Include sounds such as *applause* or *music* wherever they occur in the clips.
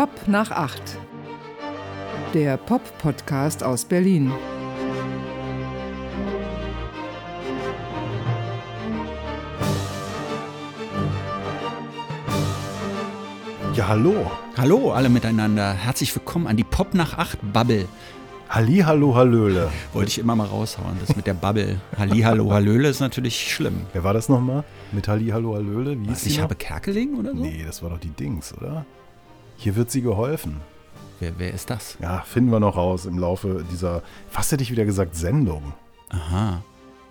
Pop nach acht. Der Pop-Podcast aus Berlin. Ja, hallo. Hallo alle miteinander. Herzlich willkommen an die Pop nach 8 Bubble. Halli, hallo, hallöle. Wollte ich immer mal raushauen. Das mit der Bubble. Halli, hallo, hallöle ist natürlich schlimm. Wer war das nochmal? Mit Halli, hallo, hallöle? Wie Was, ich noch? habe Kerkeling oder so? Nee, das war doch die Dings, oder? Hier wird sie geholfen. Wer, wer ist das? Ja, finden wir noch raus im Laufe dieser, fast hätte ich wieder gesagt, Sendung. Aha.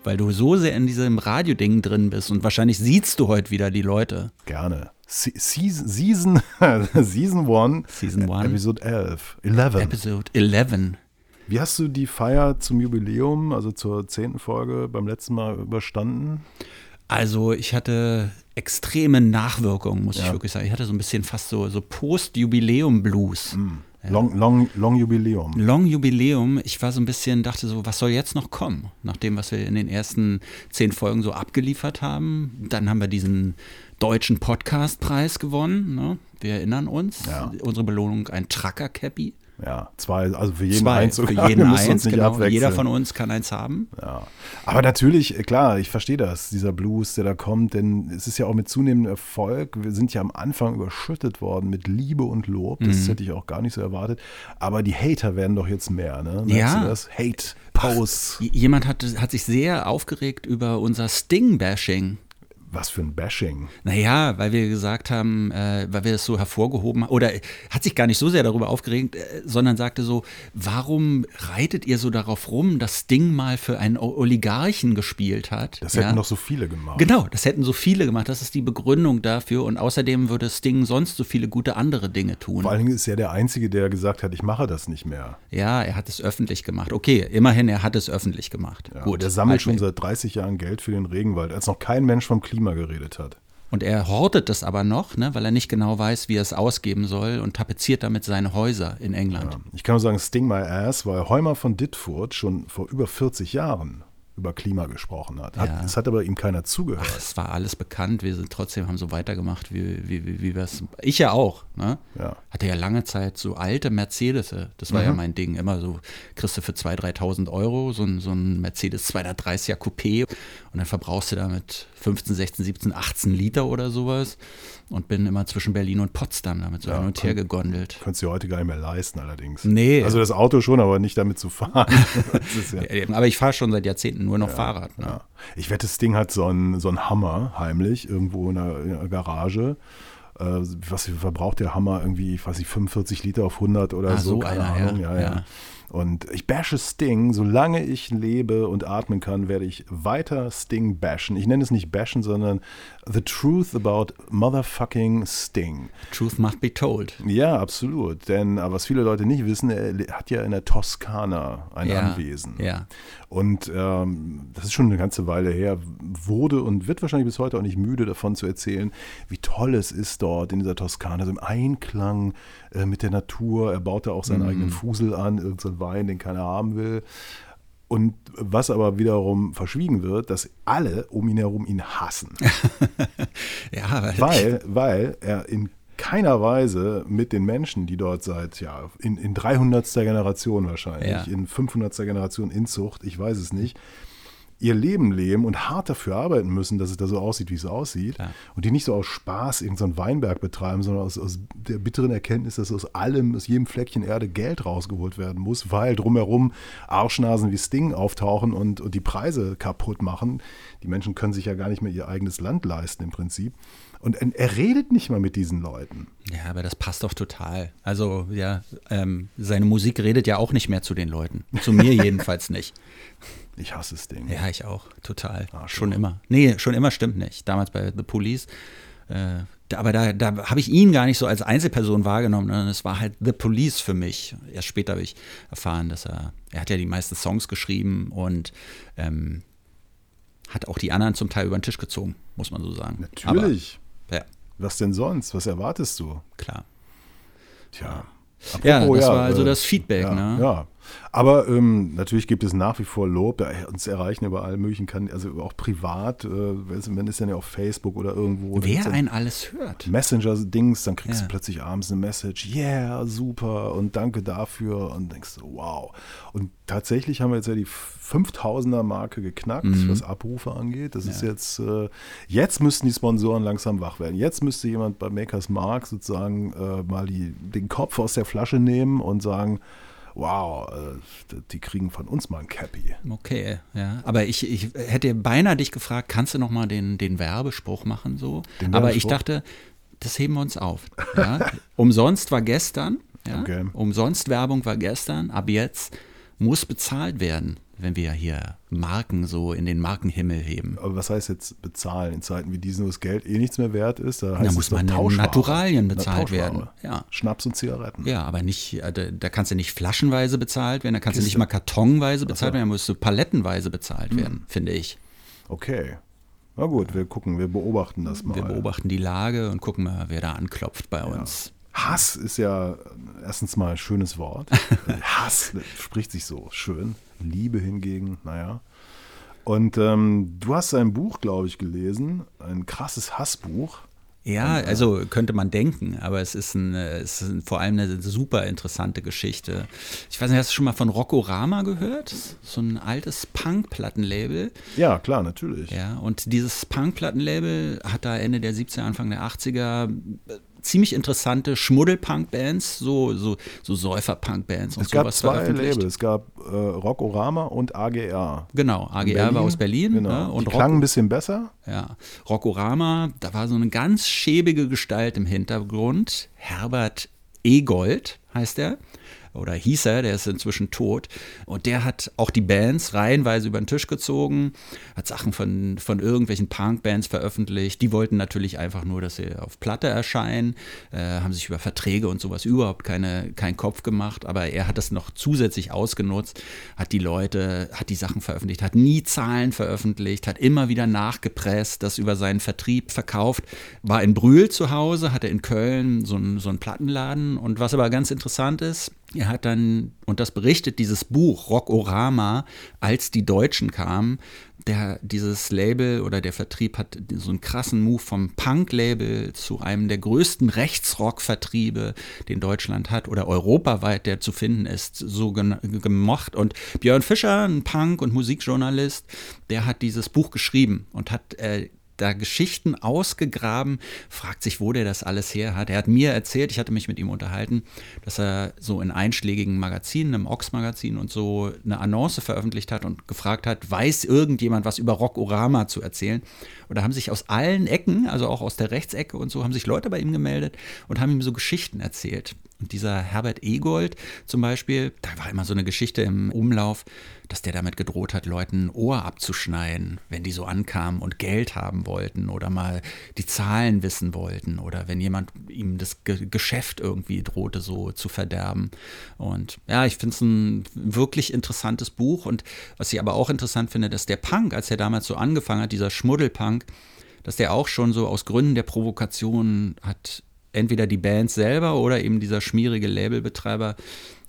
Weil du so sehr in diesem Radioding drin bist und wahrscheinlich siehst du heute wieder die Leute. Gerne. Se Season, Season, *laughs* Season 1, Season one. Episode 11, 11. Episode 11. Wie hast du die Feier zum Jubiläum, also zur zehnten Folge, beim letzten Mal überstanden? Also ich hatte extreme Nachwirkungen, muss ich Ja. wirklich sagen. Ich hatte so ein bisschen fast so, so Post-Jubiläum-Blues. Long, long, long Jubiläum. Long Jubiläum. Ich war so ein bisschen, dachte so, was soll jetzt noch kommen? Nach dem, was wir in den ersten zehn Folgen so abgeliefert haben. Dann haben wir diesen deutschen Podcastpreis gewonnen. Ne? Wir erinnern uns. Ja. Unsere Belohnung ein Trucker-Cappy. Ja, zwei, also für jeden Zwei eins für sogar. *laughs* jeden müssen uns eins, nicht genau. Jeder von uns kann eins haben. Ja. Aber natürlich, äh, klar, ich verstehe das, dieser Blues, der da kommt, denn es ist ja auch mit zunehmendem Erfolg. Wir sind ja am Anfang überschüttet worden mit Liebe und Lob. Das Mhm. hätte ich auch gar nicht so erwartet. Aber die Hater werden doch jetzt mehr, ne? Merkst Ja. du das? Hate, Posts. Jemand hat, hat sich sehr aufgeregt über unser Sting-Bashing. Was für ein Bashing. Naja, weil wir gesagt haben, äh, weil wir das so hervorgehoben haben, oder hat sich gar nicht so sehr darüber aufgeregt, äh, sondern sagte so, warum reitet ihr so darauf rum, dass Sting mal für einen Oligarchen gespielt hat? Das Ja. hätten doch so viele gemacht. Genau, das hätten so viele gemacht. Das ist die Begründung dafür. Und außerdem würde Sting sonst so viele gute andere Dinge tun. Vor allen Dingen ist er der Einzige, der gesagt hat, ich mache das nicht mehr. Ja, er hat es öffentlich gemacht. Okay, immerhin, er hat es öffentlich gemacht. Ja, Gut. der sammelt schon seit 30 Jahren Geld für den Regenwald, als noch kein Mensch vom Klima geredet hat. Und er hortet es aber noch, ne, weil er nicht genau weiß, wie er es ausgeben soll und tapeziert damit seine Häuser in England. Ja. Ich kann nur sagen, Sting My Ass, weil Heumer von Dittfurt schon vor über 40 Jahren über Klima gesprochen hat. hat Ja. Es hat aber ihm keiner zugehört. Ach, es war alles bekannt. Wir sind trotzdem haben so weitergemacht, wie, wie, wie, wie wir es. Ich ja auch. Ne? Ja. Hatte ja lange Zeit so alte Mercedes. Das war ja mein Ding. Immer so, kriegst du für 2.000, 3.000 Euro so ein, so ein Mercedes 230er Coupé und dann verbrauchst du damit 15, 16, 17, 18 Liter oder sowas und bin immer zwischen Berlin und Potsdam damit so Ja, hin und her gegondelt. Könntest du dir heute gar nicht mehr leisten, allerdings. Nee. Also das Auto schon, aber nicht damit zu fahren. *laughs* das ja, Aber ich fahre schon seit Jahrzehnten nur noch Fahrrad. Ne? ja. Ich wette, Sting hat so einen, so einen Hammer heimlich irgendwo in der, in der Garage. Äh, was verbraucht der Hammer irgendwie, ich weiß nicht, 45 Liter auf 100 oder Ah, so, so keine einer, ja. Ahnung. Ja, ja. Ja. Und ich bashe Sting, solange ich lebe und atmen kann, werde ich weiter Sting bashen. Ich nenne es nicht bashen, sondern the truth about motherfucking Sting. Truth must be told. Ja, absolut. Denn aber was viele Leute nicht wissen, er hat ja in der Toskana ein Ja, Anwesen. ja. Und ähm, das ist schon eine ganze Weile her, wurde und wird wahrscheinlich bis heute auch nicht müde davon zu erzählen, wie toll es ist dort in dieser Toskana, so im Einklang äh, mit der Natur. Er baut da auch seinen eigenen Fusel an, Wein, den keiner haben will. Und was aber wiederum verschwiegen wird, dass alle um ihn herum ihn hassen. *laughs* Ja, Weil, weil er in keiner Weise mit den Menschen, die dort seit, ja, in, in 300. Generation wahrscheinlich, Ja. in 500. Generation Inzucht, ich weiß es nicht, ihr Leben leben und hart dafür arbeiten müssen, dass es da so aussieht, wie es aussieht. Klar. Und die nicht so aus Spaß irgendeinen Weinberg betreiben, sondern aus, aus der bitteren Erkenntnis, dass aus allem, aus jedem Fleckchen Erde Geld rausgeholt werden muss, weil drumherum Arschnasen wie Sting auftauchen und, und die Preise kaputt machen. Die Menschen können sich ja gar nicht mehr ihr eigenes Land leisten im Prinzip. Und er redet nicht mal mit diesen Leuten. Ja, aber das passt doch total. Also, ja, ähm, seine Musik redet ja auch nicht mehr zu den Leuten. Zu mir *laughs* jedenfalls nicht. Ich hasse Sting. Ja, ich auch, total. Arschloch. schon immer. Nee, schon immer stimmt nicht. Damals bei The Police. Äh, aber da, da habe ich ihn gar nicht so als Einzelperson wahrgenommen, sondern es war halt The Police für mich. Erst später habe ich erfahren, dass er, er hat ja die meisten Songs geschrieben und ähm, hat auch die anderen zum Teil über den Tisch gezogen, muss man so sagen. Natürlich. Aber, ja, Was denn sonst? Was erwartest du? klar. Tja. Ja, Apropos, das war also äh, das Feedback, ja, ne? Ja. Aber ähm, natürlich gibt es nach wie vor Lob. Ja, uns erreichen über alle möglichen Kanäle, also auch privat, äh, wenn es dann ja auf Facebook oder irgendwo. Wer einen alles hört. Messenger-Dings, dann kriegst Ja. du plötzlich abends eine Message, yeah, super und danke dafür und denkst so, wow. Und tatsächlich haben wir jetzt ja die 5000er-Marke geknackt, Mhm. was Abrufe angeht. Das ist jetzt, äh, jetzt müssten die Sponsoren langsam wach werden. Jetzt müsste jemand bei Makers Mark sozusagen äh, mal die, den Kopf aus der Flasche nehmen und sagen, wow, äh, die kriegen von uns mal ein Cappy. Okay, ja. Aber ich, ich hätte beinahe dich gefragt, kannst du noch mal den, den Werbespruch machen so? Den Aber ich dachte, das heben wir uns auf. Ja? *laughs* Umsonst war gestern. Ja? Okay. Umsonst Werbung war gestern. Ab jetzt muss bezahlt werden, wenn wir hier Marken so in den Markenhimmel heben. Aber was heißt jetzt bezahlen in Zeiten wie diesen, wo das Geld eh nichts mehr wert ist? Da, Da muss man. Naturalien Na, bezahlt werden. Ja. Schnaps und Zigaretten. Ja, aber nicht, äh, da, da kannst du nicht flaschenweise bezahlt werden, da kannst du nicht Kiste. mal kartonweise bezahlt so. Hm. werden, da musst du palettenweise bezahlt werden, finde ich. Okay. Na gut, wir gucken, wir beobachten das mal. Wir beobachten die Lage und gucken mal, wer da anklopft bei uns. Hass ist ja erstens mal ein schönes Wort. *laughs* Hass spricht sich so schön. Liebe hingegen, naja. Und ähm, du hast ein Buch, glaube ich, gelesen, ein krasses Hassbuch. Ja, also könnte man denken, aber es ist, ein, äh, es ist ein, vor allem eine super interessante Geschichte. Ich weiß nicht, hast du schon mal von Rockorama gehört? So ein altes Punk-Plattenlabel. Ja, klar, natürlich. Ja, und dieses Punk-Plattenlabel hat da Ende der 70er, Anfang der 80er äh, ziemlich interessante Schmuddel-Punk-Bands, so, so, so Säufer-Punk-Bands und Es gab sowas zwei veröffentlicht. Labels. Es gab äh, Rockorama und AGR. Genau, AGR war aus Berlin Genau. ne? und Die klangen ein bisschen besser. ja, Rockorama, da war so eine ganz schäbige Gestalt im Hintergrund. Herbert Egold heißt er. Oder hieß er, der ist inzwischen tot. Und der hat auch die Bands reihenweise über den Tisch gezogen, hat Sachen von, von irgendwelchen Punk-Bands veröffentlicht. Die wollten natürlich einfach nur, dass sie auf Platte erscheinen, äh, haben sich über Verträge und sowas überhaupt keine, keinen Kopf gemacht. Aber er hat das noch zusätzlich ausgenutzt, hat die Leute, hat die Sachen veröffentlicht, hat nie Zahlen veröffentlicht, hat immer wieder nachgepresst, das über seinen Vertrieb verkauft, war in Brühl zu Hause, hatte in Köln so einen, so einen Plattenladen. Und was aber ganz interessant ist, er hat dann, und das berichtet dieses Buch, Rockorama, als die Deutschen kamen, der, dieses Label oder der Vertrieb hat so einen krassen Move vom Punk-Label zu einem der größten Rechtsrock-Vertriebe, den Deutschland hat oder europaweit, der zu finden ist, so gemocht. Und Björn Fischer, ein Punk- und Musikjournalist, der hat dieses Buch geschrieben und hat äh, da Geschichten ausgegraben, fragt sich, wo der das alles her hat. Er hat mir erzählt, ich hatte mich mit ihm unterhalten, dass er so in einschlägigen Magazinen, im Ox-Magazin und so eine Annonce veröffentlicht hat und gefragt hat, weiß irgendjemand was über Rockorama zu erzählen? Und da haben sich aus allen Ecken, also auch aus der Rechtsecke und so, haben sich Leute bei ihm gemeldet und haben ihm so Geschichten erzählt. Und dieser Herbert Egold zum Beispiel, da war immer so eine Geschichte im Umlauf, dass der damit gedroht hat, Leuten ein Ohr abzuschneiden, wenn die so ankamen und Geld haben wollten oder mal die Zahlen wissen wollten oder wenn jemand ihm das Ge Geschäft irgendwie drohte, so zu verderben. Und ja, ich finde es ein wirklich interessantes Buch. Und was ich aber auch interessant finde, dass der Punk, als er damals so angefangen hat, dieser Schmuddelpunk, dass der auch schon so aus Gründen der Provokation hat entweder die Band selber oder eben dieser schmierige Labelbetreiber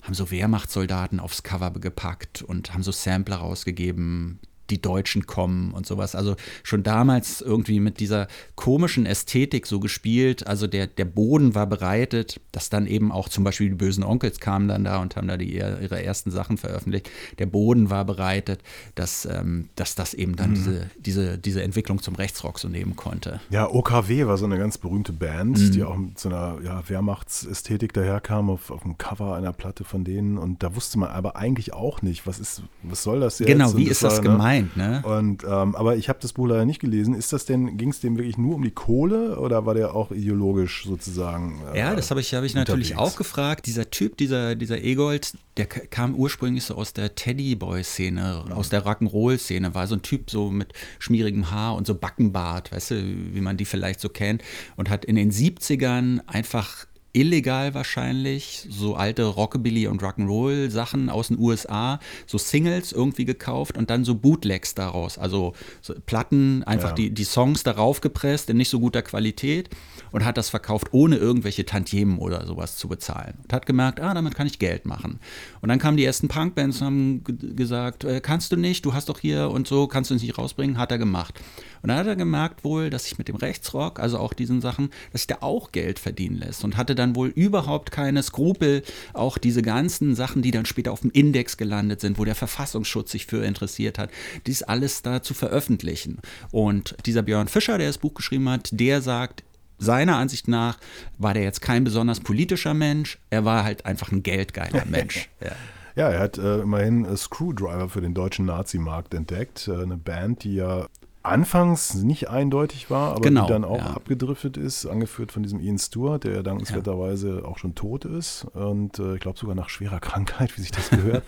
haben so Wehrmachtssoldaten aufs Cover gepackt und haben so Sampler rausgegeben, die Deutschen kommen und sowas. Also schon damals irgendwie mit dieser komischen Ästhetik so gespielt. Also der, der Boden war bereitet, dass dann eben auch zum Beispiel die bösen Onkels kamen dann da und haben da die, ihre ersten Sachen veröffentlicht. Der Boden war bereitet, dass, ähm, dass das eben dann diese, diese, diese Entwicklung zum Rechtsrock so nehmen konnte. Ja, OKW war so eine ganz berühmte Band, Mhm. die auch mit so einer ja, Wehrmachtsästhetik daherkam auf, auf dem Cover einer Platte von denen. Und da wusste man aber eigentlich auch nicht, was ist, was soll das jetzt? Genau, wie ist das war, ne? Gemeint, ne? Und ähm, aber ich habe das Buch leider nicht gelesen. Ist das denn, ging es dem wirklich nur um die Kohle oder war der auch ideologisch sozusagen? äh, Ja, das habe ich, hab ich natürlich auch gefragt. Dieser Typ, dieser, dieser Egold, der kam ursprünglich so aus der Teddyboy-Szene, aus der Rock'n'Roll-Szene, war so ein Typ so mit schmierigem Haar und so Backenbart, weißt du, wie man die vielleicht so kennt, und hat in den 70ern einfach illegal wahrscheinlich so alte Rockabilly und Rock'n'Roll Sachen aus den USA, so Singles irgendwie gekauft und dann so Bootlegs daraus, also so Platten, einfach Ja. die, die Songs darauf gepresst in nicht so guter Qualität und hat das verkauft, ohne irgendwelche Tantiemen oder sowas zu bezahlen. Und hat gemerkt, ah, damit kann ich Geld machen. Und dann kamen die ersten Punkbands und haben gesagt, äh, kannst du nicht, du hast doch hier und so, kannst du uns nicht rausbringen, hat er gemacht. Und dann hat er gemerkt wohl, dass sich mit dem Rechtsrock, also auch diesen Sachen, dass sich da auch Geld verdienen lässt und hatte dann wohl überhaupt keine Skrupel, auch diese ganzen Sachen, die dann später auf dem Index gelandet sind, wo der Verfassungsschutz sich für interessiert hat, dies alles da zu veröffentlichen. Und dieser Björn Fischer, der das Buch geschrieben hat, der sagt, seiner Ansicht nach war der jetzt kein besonders politischer Mensch, er war halt einfach ein geldgeiler *laughs* Mensch. Ja. Ja, er hat äh, immerhin äh, Screwdriver für den deutschen Nazimarkt entdeckt. Äh, eine Band, die ja anfangs nicht eindeutig war, aber Genau, die dann auch ja. abgedriftet ist, angeführt von diesem Ian Stewart, der ja dankenswerterweise auch schon tot ist und äh, ich glaube sogar nach schwerer *laughs* Krankheit, wie sich das gehört.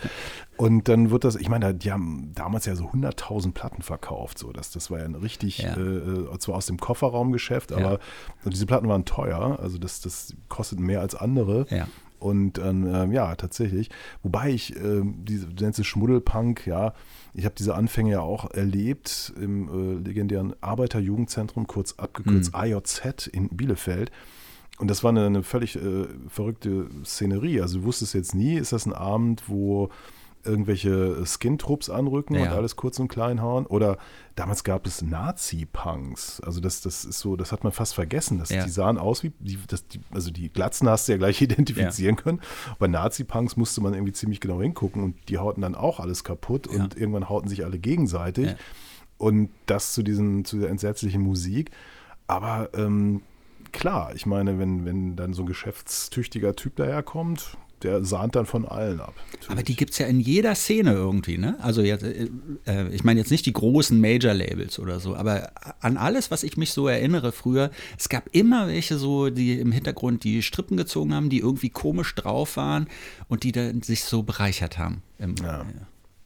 und dann wird das, ich meine, die haben damals ja so 100.000 Platten verkauft, so das, das war ja ein richtig, Ja. äh, äh, zwar aus dem Kofferraumgeschäft, aber diese Platten waren teuer, also das, das kostet mehr als andere. Und dann, ähm, ja, tatsächlich. Wobei ich, ähm, diese, es Schmuddelpunk, ja, ich habe diese Anfänge ja auch erlebt im äh, legendären Arbeiterjugendzentrum, kurz abgekürzt AJZ in Bielefeld. Und das war eine, eine völlig äh, verrückte Szenerie. Also du wusstest jetzt nie, ist das ein Abend, wo irgendwelche Skin-Trupps anrücken und Ja. alles kurz und klein hauen. Oder damals gab es Nazi-Punks. Also das, das ist so, das hat man fast vergessen. Das, Ja. Die sahen aus wie, die, das, die, also die Glatzen hast du ja gleich *laughs* identifizieren können. Bei Nazi-Punks musste man irgendwie ziemlich genau hingucken und die hauten dann auch alles kaputt Ja. und irgendwann hauten sich alle gegenseitig. Ja. Und das zu diesen, zu der entsetzlichen Musik. Aber ähm, klar, ich meine, wenn, wenn dann so ein geschäftstüchtiger Typ daherkommt, der sahnt dann von allen ab. Aber die gibt es ja in jeder Szene irgendwie, ne? Also jetzt, äh, äh, ich meine jetzt nicht die großen Major-Labels oder so, aber an alles, was ich mich so erinnere früher, es gab immer welche so, die im Hintergrund die Strippen gezogen haben, die irgendwie komisch drauf waren und die dann sich so bereichert haben. Im, Ja. äh,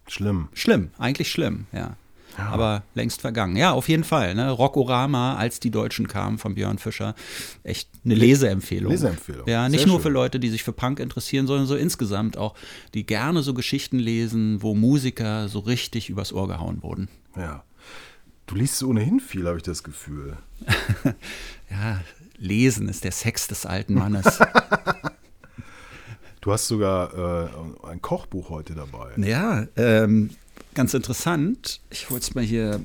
Schlimm. Schlimm, eigentlich schlimm, ja. Aber längst vergangen. Ja, auf jeden Fall. Ne? Rockorama, als die Deutschen kamen von Björn Fischer. Echt eine Leseempfehlung. Leseempfehlung. Ja, nicht Sehr nur schön. für Leute, die sich für Punk interessieren, sondern so insgesamt auch, die gerne so Geschichten lesen, wo Musiker so richtig übers Ohr gehauen wurden. Ja. Du liest ohnehin viel, habe ich das Gefühl. *laughs* Ja, Lesen ist der Sex des alten Mannes. *laughs* Du hast sogar äh, ein Kochbuch heute dabei. Ja, ähm, ganz interessant. Ich hol's mal hier.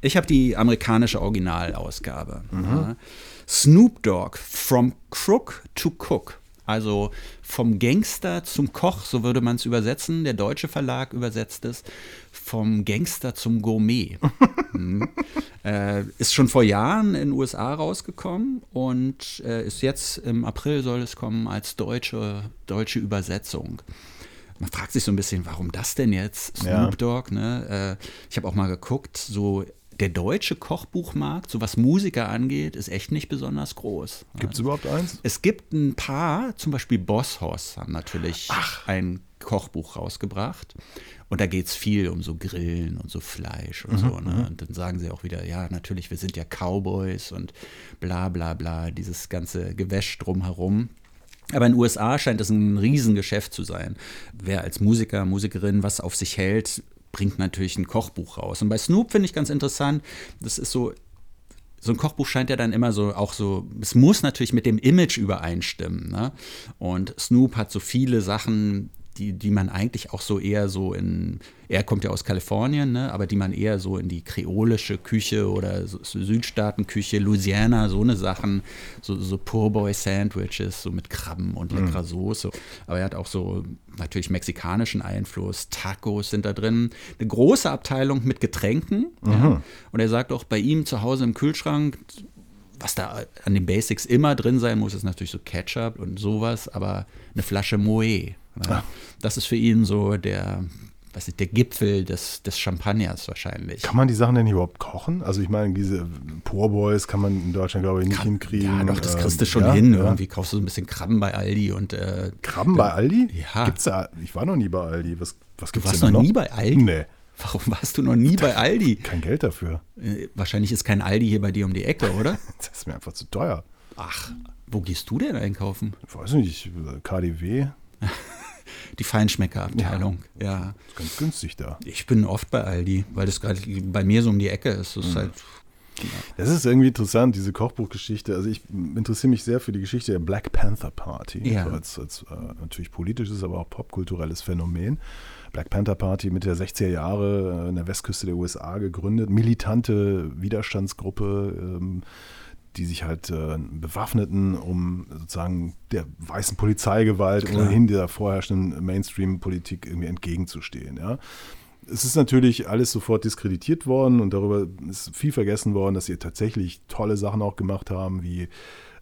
Ich habe die amerikanische Originalausgabe. Ja. Snoop Dogg, From Crook to Cook. Also vom Gangster zum Koch, so würde man es übersetzen. Der deutsche Verlag übersetzt es. Vom Gangster zum Gourmet. *laughs* Mhm. Äh, ist schon vor Jahren in den USA rausgekommen und äh, ist jetzt im April soll es kommen als deutsche, deutsche Übersetzung. Man fragt sich so ein bisschen, warum das denn jetzt? Snoop Ja. Dogg, ne? Äh, ich habe auch mal geguckt, so der deutsche Kochbuchmarkt, so was Musiker angeht, ist echt nicht besonders groß. Gibt es überhaupt eins? Es gibt ein paar, zum Beispiel Boss Hoss haben natürlich ein Kochbuch rausgebracht. Und da geht es viel um so Grillen und so Fleisch und so. Ne? Und dann sagen sie auch wieder, ja, natürlich, wir sind ja Cowboys und bla bla bla, dieses ganze Gewäsch drumherum. Aber in den USA scheint es ein Riesengeschäft zu sein. Wer als Musiker, Musikerin was auf sich hält, bringt natürlich ein Kochbuch raus. Und bei Snoop finde ich ganz interessant, das ist so, so ein Kochbuch scheint ja dann immer so auch so, es muss natürlich mit dem Image übereinstimmen. Ne? Und Snoop hat so viele Sachen, die, die man eigentlich auch so eher so in, er kommt ja aus Kalifornien, ne? aber die man eher so in die kreolische Küche oder so, Südstaatenküche, Louisiana, so eine Sachen, so, so Poorboy-Sandwiches, so mit Krabben und leckerer Soße. Aber er hat auch so natürlich mexikanischen Einfluss, Tacos sind da drin, eine große Abteilung mit Getränken. Ja? Und er sagt auch, bei ihm zu Hause im Kühlschrank was da an den Basics immer drin sein muss, ist natürlich so Ketchup und sowas, aber eine Flasche Moe. Ja. Das ist für ihn so der, was ist, der Gipfel des, des Champagners wahrscheinlich. Kann man die Sachen denn überhaupt kochen? Also ich meine, diese Poorboys kann man in Deutschland, glaube ich, nicht hinkriegen. Ja, doch, das kriegst du Ähm, schon ja, hin. ja. Irgendwie kaufst du so ein bisschen Krabben bei Aldi und äh, Krabben bei Aldi? Ja. Gibt's da? Ich war noch nie bei Aldi. Was, was du gibt's warst denn noch da nie bei Aldi? Nee, Warum warst du noch nie bei Aldi? *laughs* kein Geld dafür. Äh, wahrscheinlich ist kein Aldi hier bei dir um die Ecke, oder? *laughs* Das ist mir einfach zu teuer. Ach, Wo gehst du denn einkaufen? Ich weiß nicht, KDW. *laughs* Die Feinschmeckerabteilung, ja. ja. Ist ganz günstig da. Ich bin oft bei Aldi, weil das gerade bei mir so um die Ecke ist. Das ist mhm. halt das ist irgendwie interessant, diese Kochbuchgeschichte. Also ich interessiere mich sehr für die Geschichte der Black Panther Party. Ja. Also als, als äh, natürlich politisches, aber auch popkulturelles Phänomen. Black Panther Party Mitte der 60er Jahre äh, in der Westküste der USA gegründet. Militante Widerstandsgruppe, ähm, die sich halt äh, bewaffneten, um sozusagen der weißen Polizeigewalt Klar. ohnehin der vorherrschenden Mainstream-Politik irgendwie entgegenzustehen. Ja es ist natürlich alles sofort diskreditiert worden und darüber ist viel vergessen worden, dass sie tatsächlich tolle Sachen auch gemacht haben, wie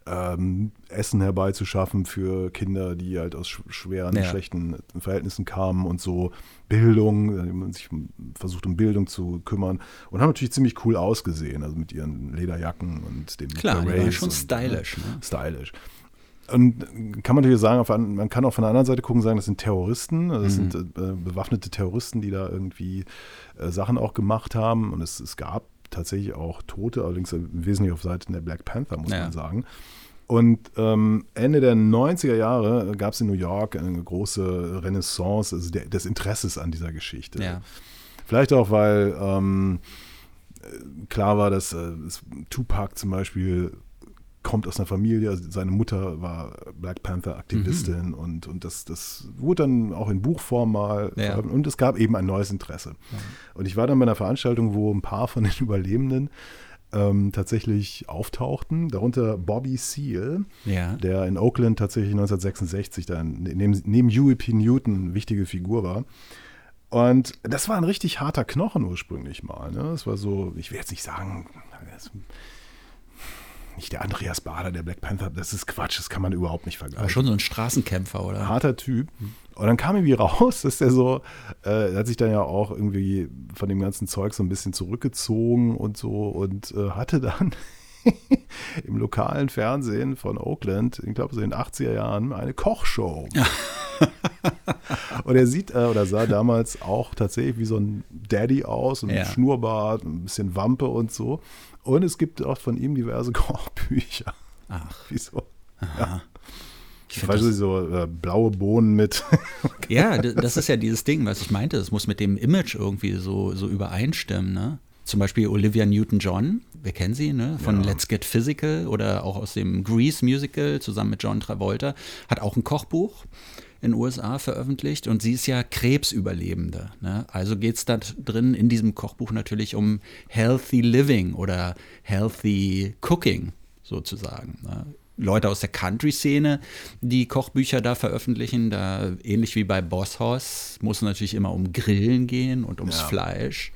ähm, Essen herbeizuschaffen für Kinder, die halt aus schweren, ja. schlechten Verhältnissen kamen und so Bildung, äh, man sich versucht um Bildung zu kümmern und haben natürlich ziemlich cool ausgesehen, also mit ihren Lederjacken und dem Klar, die waren schon und, stylisch. Ne? Stylisch. Und kann man natürlich sagen, man kann auch von der anderen Seite gucken, sagen, das sind Terroristen, das mhm. sind äh, bewaffnete Terroristen, die da irgendwie äh, Sachen auch gemacht haben. Und es, es gab tatsächlich auch Tote, allerdings wesentlich auf Seiten der Black Panther, muss ja. man sagen. Und ähm, Ende der 90er Jahre gab es in New York eine große Renaissance also der, des Interesses an dieser Geschichte. Ja. Vielleicht auch, weil ähm, klar war, dass äh, Tupac zum Beispiel kommt aus einer Familie, also seine Mutter war Black Panther-Aktivistin mhm. und, und das, das wurde dann auch in Buchform mal ja. und es gab eben ein neues Interesse. Ja. Und ich war dann bei einer Veranstaltung, wo ein paar von den *laughs* Überlebenden ähm, tatsächlich auftauchten, darunter Bobby Seale, ja. der in Oakland tatsächlich 1966 dann neben, neben Huey P. Newton eine wichtige Figur war. Und das war ein richtig harter Knochen ursprünglich mal. Ne? Das war so, ich will jetzt nicht sagen, nicht der Andreas Bader, der Black Panther, das ist Quatsch, das kann man überhaupt nicht vergleichen. Aber schon so ein Straßenkämpfer, oder? Harter Typ. Und dann kam irgendwie raus, dass der so, äh, hat sich dann ja auch irgendwie von dem ganzen Zeug so ein bisschen zurückgezogen und so und äh, hatte dann *laughs* im lokalen Fernsehen von Oakland, ich glaube so in den 80er Jahren, eine Kochshow. *laughs* und er sieht äh, oder sah damals auch tatsächlich wie so ein Daddy aus, ein ja. Schnurrbart, ein bisschen Wampe und so. Und es gibt auch von ihm diverse *laughs* Kochbücher. Ach. Wieso? Ja. Ich weiß nicht, so äh, blaue Bohnen mit. ja, das ist ja dieses Ding, was ich meinte. Es muss mit dem Image irgendwie so, so übereinstimmen. Ne? Zum Beispiel Olivia Newton-John, wir kennen sie, ne? von ja. Let's Get Physical oder auch aus dem Grease Musical zusammen mit John Travolta, hat auch ein Kochbuch in den USA veröffentlicht und sie ist ja Krebsüberlebende. Ne? Also geht es da drin in diesem Kochbuch natürlich um Healthy Living oder Healthy Cooking sozusagen. Ne? Leute aus der Country-Szene, die Kochbücher da veröffentlichen, da ähnlich wie bei Boss Hoss, muss es natürlich immer um Grillen gehen und ums ja. Fleisch.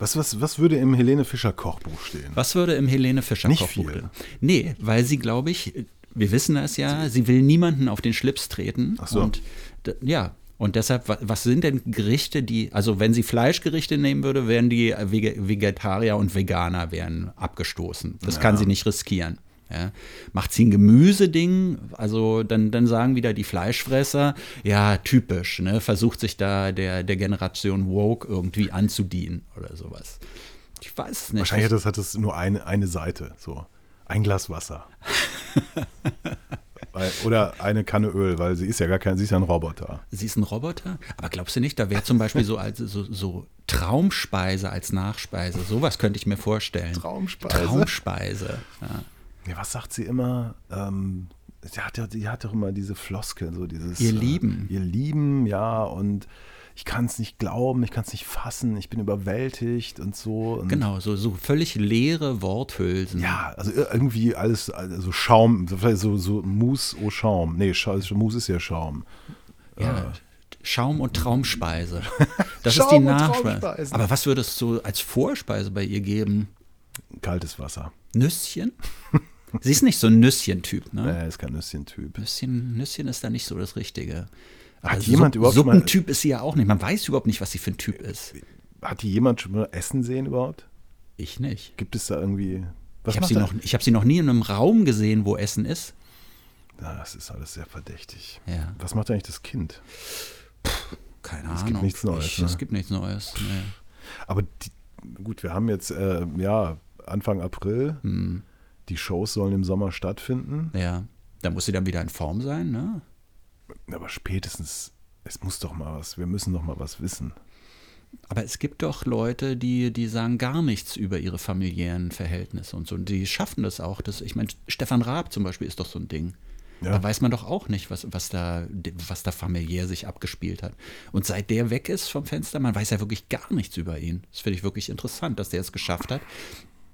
Was, was, was würde im Helene Fischer Kochbuch stehen? Was würde im Helene Fischer Nicht Kochbuch stehen? Nee, weil sie, glaube ich, wir wissen das ja, sie will niemanden auf den Schlips treten. Ach so. Und ja, und deshalb, was sind denn Gerichte, die, also wenn sie Fleischgerichte nehmen würde, wären die Vegetarier und Veganer wären abgestoßen. Das ja. kann sie nicht riskieren. Ja. Macht sie ein Gemüseding, also dann, dann sagen wieder die Fleischfresser, ja, typisch, ne? versucht sich da der, der Generation Woke irgendwie anzudienen oder sowas. Ich weiß es nicht. Wahrscheinlich hat es, hat es nur eine, eine Seite, so ein Glas Wasser. *laughs* Oder eine Kanne Öl, weil sie ist ja gar kein, sie ist ja ein Roboter. Sie ist ein Roboter? Aber glaubst du nicht, da wäre zum Beispiel so, als, so, so Traumspeise als Nachspeise, sowas könnte ich mir vorstellen. Traumspeise. Traumspeise. Ja. Ja was sagt sie immer? Ähm, sie hat ja, die hat doch immer diese Floskel, so dieses. Ihr Lieben. Äh, ihr Lieben, ja, und ich kann es nicht glauben, ich kann es nicht fassen, ich bin überwältigt und so. Und genau, so, so völlig leere Worthülsen. Ja, also irgendwie alles, also Schaum, vielleicht so, so Mousse au Schaum. Nee, Mousse ist ja Schaum. Ja, äh. Schaum und Traumspeise. *laughs* Das ist die Nachspeise. Aber was würdest du als Vorspeise bei ihr geben? Kaltes Wasser. Nüsschen? *laughs* Sie ist nicht so ein Nüsschen-Typ, ne? Nee, ist kein Nüsschen-Typ. Nüsschen, Nüsschen ist da nicht so das Richtige. Hat also jemand überhaupt Suppentyp ist sie ja auch nicht. Man weiß überhaupt nicht, was sie für ein Typ ist. Hat die jemand schon mal Essen sehen überhaupt? Ich nicht. Gibt es da irgendwie. Was ich habe sie, noch, hab sie noch nie in einem Raum gesehen, wo Essen ist. Ja, das ist alles sehr verdächtig. Ja. Was macht eigentlich das Kind? Puh, keine es Ahnung. Es gibt nichts Neues. Ich, ne? Es gibt nichts Neues. Nee. Aber die, gut, wir haben jetzt äh, ja Anfang April. Hm. Die Shows sollen im Sommer stattfinden. Ja. Da muss sie dann wieder in Form sein, ne? Aber spätestens, es muss doch mal was, wir müssen doch mal was wissen. Aber es gibt doch Leute, die, die sagen gar nichts über ihre familiären Verhältnisse und so. Und die schaffen das auch. Das, ich meine, Stefan Raab zum Beispiel ist doch so ein Ding. Ja. Da weiß man doch auch nicht, was, was, da, was da familiär sich abgespielt hat. Und seit der weg ist vom Fenster, man weiß ja wirklich gar nichts über ihn. Das finde ich wirklich interessant, dass der es geschafft hat,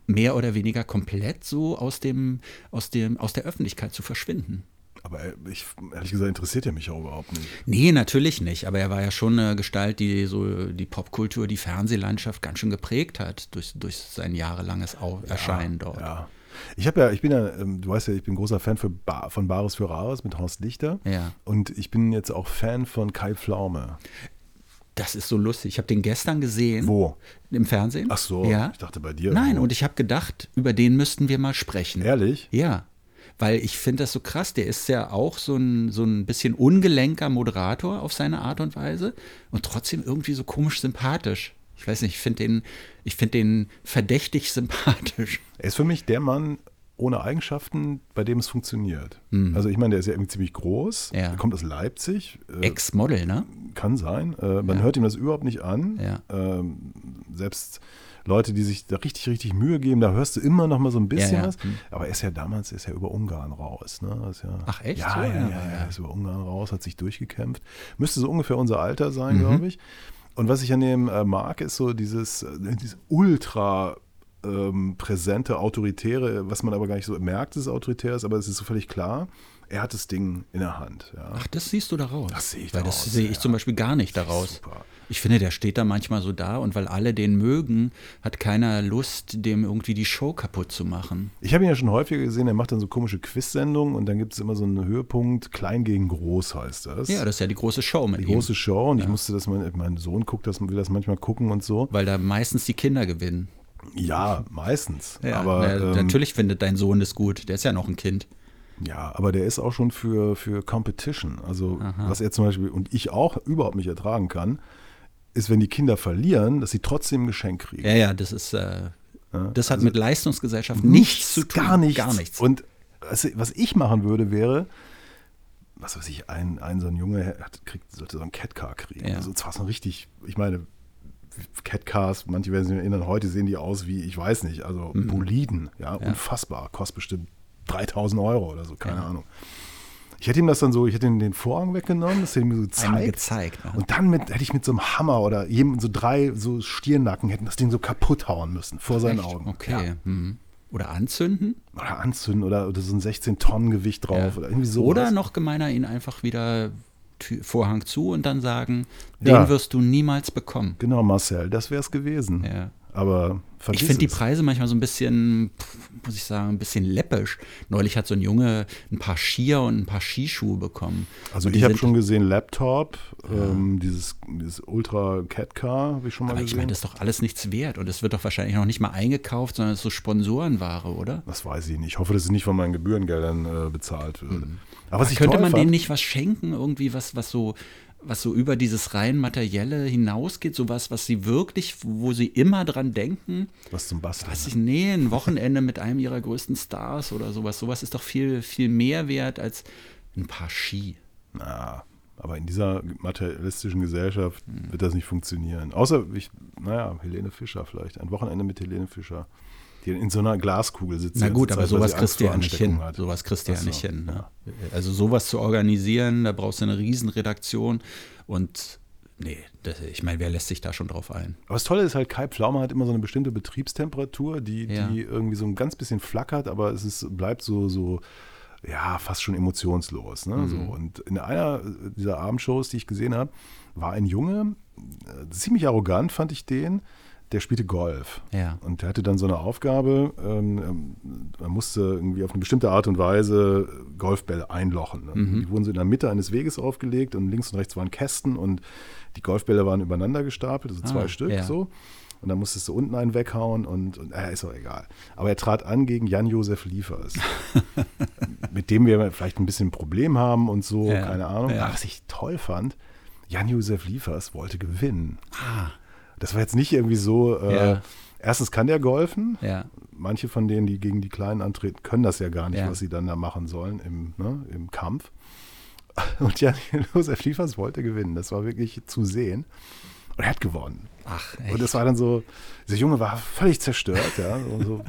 mehr oder weniger komplett so aus, dem, aus, dem, aus der Öffentlichkeit zu verschwinden. Aber ich, ehrlich gesagt, interessiert er mich auch überhaupt nicht. Nee, natürlich nicht. Aber er war ja schon eine Gestalt, die so die Popkultur, die Fernsehlandschaft ganz schön geprägt hat durch, durch sein jahrelanges Erscheinen ja, dort. Ja. Ich habe ja, ich bin ja, ähm, du weißt ja, ich bin großer Fan ba von Bares für Rares mit Horst Lichter. Ja. Und ich bin jetzt auch Fan von Kai Pflaume. Das ist so lustig. Ich habe den gestern gesehen. Wo? Im Fernsehen. Ach so, ja. ich dachte bei dir. Nein, irgendwo. und ich habe gedacht, über den müssten wir mal sprechen. Ehrlich? Ja. Weil ich finde das so krass. Der ist ja auch so ein, so ein bisschen ungelenker Moderator auf seine Art und Weise und trotzdem irgendwie so komisch sympathisch. Ich weiß nicht, ich finde den, find den verdächtig sympathisch. Er ist für mich der Mann ohne Eigenschaften, bei dem es funktioniert. Mhm. Also ich meine, der ist ja irgendwie ziemlich groß, ja. kommt aus Leipzig. Äh, Ex-Model, ne? Kann sein. Äh, man ja. hört ihm das überhaupt nicht an. Ja. Ähm, selbst Leute, die sich da richtig, richtig Mühe geben, da hörst du immer noch mal so ein bisschen was. Mhm. Aber er ist ja damals, ist ja über Ungarn raus. Ne? Ja, Ach echt? Ja, ja, ja, er ist über Ungarn raus, hat sich durchgekämpft. Müsste so ungefähr unser Alter sein, mhm. glaube ich. Und was ich an dem äh, mag, ist so dieses, äh, dieses ultra ähm, präsente, autoritäre, was man aber gar nicht so merkt, dass es autoritär ist, aber es ist so völlig klar. Er hat das Ding in der Hand. Ja. Ach, das siehst du daraus? Das sehe ich Weil daraus. Das sehe ich zum Beispiel gar nicht daraus. Super. Ich finde, der steht da manchmal so da und weil alle den mögen, hat keiner Lust, dem irgendwie die Show kaputt zu machen. Ich habe ihn ja schon häufiger gesehen, er macht dann so komische Quiz-Sendungen und dann gibt es immer so einen Höhepunkt, klein gegen groß heißt das. Ja, das ist ja die große Show mit die ihm. Die große Show und ja. ich musste das, mein, mein Sohn guckt das, will das manchmal gucken und so. Weil da meistens die Kinder gewinnen. Ja, meistens. Ja, aber, na, ähm, natürlich findet dein Sohn das gut, der ist ja noch ein Kind. Ja, aber der ist auch schon für, für Competition. Also, Aha. was er zum Beispiel und ich auch überhaupt nicht ertragen kann, ist, wenn die Kinder verlieren, dass sie trotzdem ein Geschenk kriegen. Ja, ja, das ist, äh, das hat also mit Leistungsgesellschaft nichts, zu tun. Gar nichts. Gar nichts. Und was, was ich machen würde, wäre, was weiß ich, ein, ein so ein Junge hat, kriegt, sollte so ein Catcar kriegen. Ja. Also zwar so richtig, ich meine, Catcars, manche werden sich erinnern, heute sehen die aus wie, ich weiß nicht, also mhm. Boliden, ja, ja, unfassbar, kostet bestimmt 3000 Euro oder so, keine ja. Ahnung. Ich hätte ihm das dann so, ich hätte ihm den Vorhang weggenommen, das hätte ihm so gezeigt. gezeigt ja. Und dann mit, hätte ich mit so einem Hammer oder jedem, so drei so Stirnacken hätten das Ding so kaputt hauen müssen vor seinen Echt? Augen. Okay. Ja. Mhm. Oder anzünden? Oder anzünden oder, oder so ein 16-Tonnen-Gewicht drauf ja. oder irgendwie so. Oder noch gemeiner, ihn einfach wieder Tür, Vorhang zu und dann sagen, den wirst du niemals bekommen. Genau, Marcel, das wäre es gewesen. Ja. Aber ich finde die Preise manchmal so ein bisschen, muss ich sagen, ein bisschen läppisch. Neulich hat so ein Junge ein paar Skier und ein paar Skischuhe bekommen. Also ich habe schon gesehen Laptop, ja. ähm, dieses, dieses Ultra Cat Car, habe ich schon mal Aber gesehen. ich meine, das ist doch alles nichts wert und es wird doch wahrscheinlich noch nicht mal eingekauft, sondern es ist so Sponsorenware, oder? Das weiß ich nicht. Ich hoffe, dass es nicht von meinen Gebührengeldern äh, bezahlt wird. Mhm. Aber was könnte man denen nicht was schenken, irgendwie was, was so was so über dieses rein materielle hinausgeht, sowas, was sie wirklich, wo sie immer dran denken. Was zum Basteln. Was ich, nee, ein Wochenende mit einem ihrer größten Stars oder sowas. Sowas ist doch viel, viel mehr wert als ein paar Ski. Na, aber in dieser materialistischen Gesellschaft hm. wird das nicht funktionieren. Außer, ich, naja, Helene Fischer vielleicht. Ein Wochenende mit Helene Fischer die in so einer Glaskugel sitzen. Na gut, aber Zeit, sowas kriegst du ja nicht hin. Hat. Sowas kriegst du ja nicht hin. Ne? Also sowas zu organisieren, da brauchst du eine Riesenredaktion und nee, das, ich meine, wer lässt sich da schon drauf ein? Aber das Tolle ist halt, Kai Pflaume hat immer so eine bestimmte Betriebstemperatur, die, ja. die irgendwie so ein ganz bisschen flackert, aber es ist, bleibt so, so ja, fast schon emotionslos. Ne? Mhm. So, und in einer dieser Abendshows, die ich gesehen habe, war ein Junge, äh, ziemlich arrogant fand ich den, der spielte Golf. Ja. Und der hatte dann so eine Aufgabe, ähm, ähm, er musste irgendwie auf eine bestimmte Art und Weise Golfbälle einlochen. Ne? Mhm. Die wurden so in der Mitte eines Weges aufgelegt und links und rechts waren Kästen und die Golfbälle waren übereinander gestapelt, also zwei ah, Stück ja. so. Und dann musstest du unten einen weghauen und, und äh, ist auch egal. Aber er trat an gegen Jan-Josef Liefers, *laughs* mit dem wir vielleicht ein bisschen ein Problem haben und so, ja. keine Ahnung. Ja. Was ich toll fand, Jan-Josef Liefers wollte gewinnen. Ah. Das war jetzt nicht irgendwie so, äh, Ja. erstens kann der golfen. Ja. Manche von denen, die gegen die Kleinen antreten, können das ja gar nicht, Ja. was sie dann da machen sollen im, ne, im Kampf. *laughs* Und ja, Josef Liefers wollte gewinnen. Das war wirklich zu sehen. Und er hat gewonnen. Ach, Und das war dann so, dieser Junge war völlig zerstört, ja. So.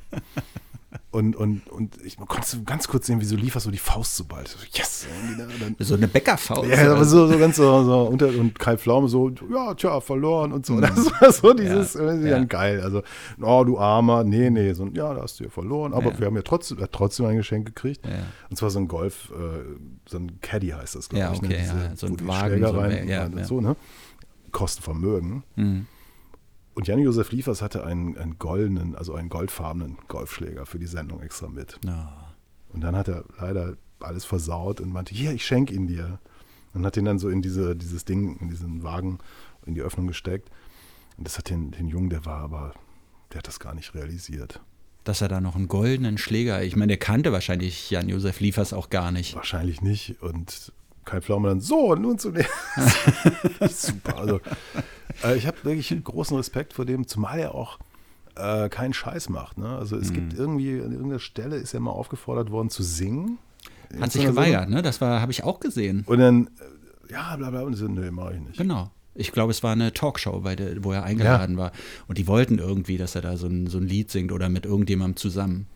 Und, und, und ich konnte ganz kurz sehen, wie so Liefers so die Faust so bald. So, yes! Dann, so eine Bäckerfaust. ja, aber so, so ganz so, so unter, und Kai Pflaume so, ja, tja, verloren und so. Das war so dieses, Mhm. Ja, irgendwie ja. dann geil. Also, oh, du Armer, nee, nee, so, ja, da hast du ja verloren, aber Ja. wir haben ja trotzdem, hat trotzdem ein Geschenk gekriegt. Und zwar so ein Golf, äh, so ein Caddy heißt das, glaube Ja, ich. okay, ne? ja, so ein Wagen, Schläger so, rein, ja, und so, ne? Kosten Vermögen. Mhm. Und Jan-Josef Liefers hatte einen, einen goldenen, also einen goldfarbenen Golfschläger für die Sendung extra mit. Ja. Und dann hat er leider alles versaut und meinte, hier, ich schenke ihn dir. Und hat ihn dann so in diese, dieses Ding, in diesen Wagen, in die Öffnung gesteckt. Und das hat den, den Jungen, der war aber, der hat das gar nicht realisiert. Dass er da noch einen goldenen Schläger, ich meine, der kannte wahrscheinlich Jan-Josef Liefers auch gar nicht. Wahrscheinlich nicht. Und Kai Pflaume dann, so, und nun zu dem. *laughs* Super. Also, äh, ich habe wirklich großen Respekt vor dem, zumal er auch äh, keinen Scheiß macht. Ne? Also es gibt irgendwie, an irgendeiner Stelle ist er mal aufgefordert worden zu singen. In Hat sich geweigert, ne? Das war, habe ich auch gesehen. Und dann, äh, ja, bla bla, und so, nö, mach ich nicht. Genau. Ich glaube, es war eine Talkshow, der, wo er eingeladen war. Und die wollten irgendwie, dass er da so ein, so ein Lied singt oder mit irgendjemandem zusammen.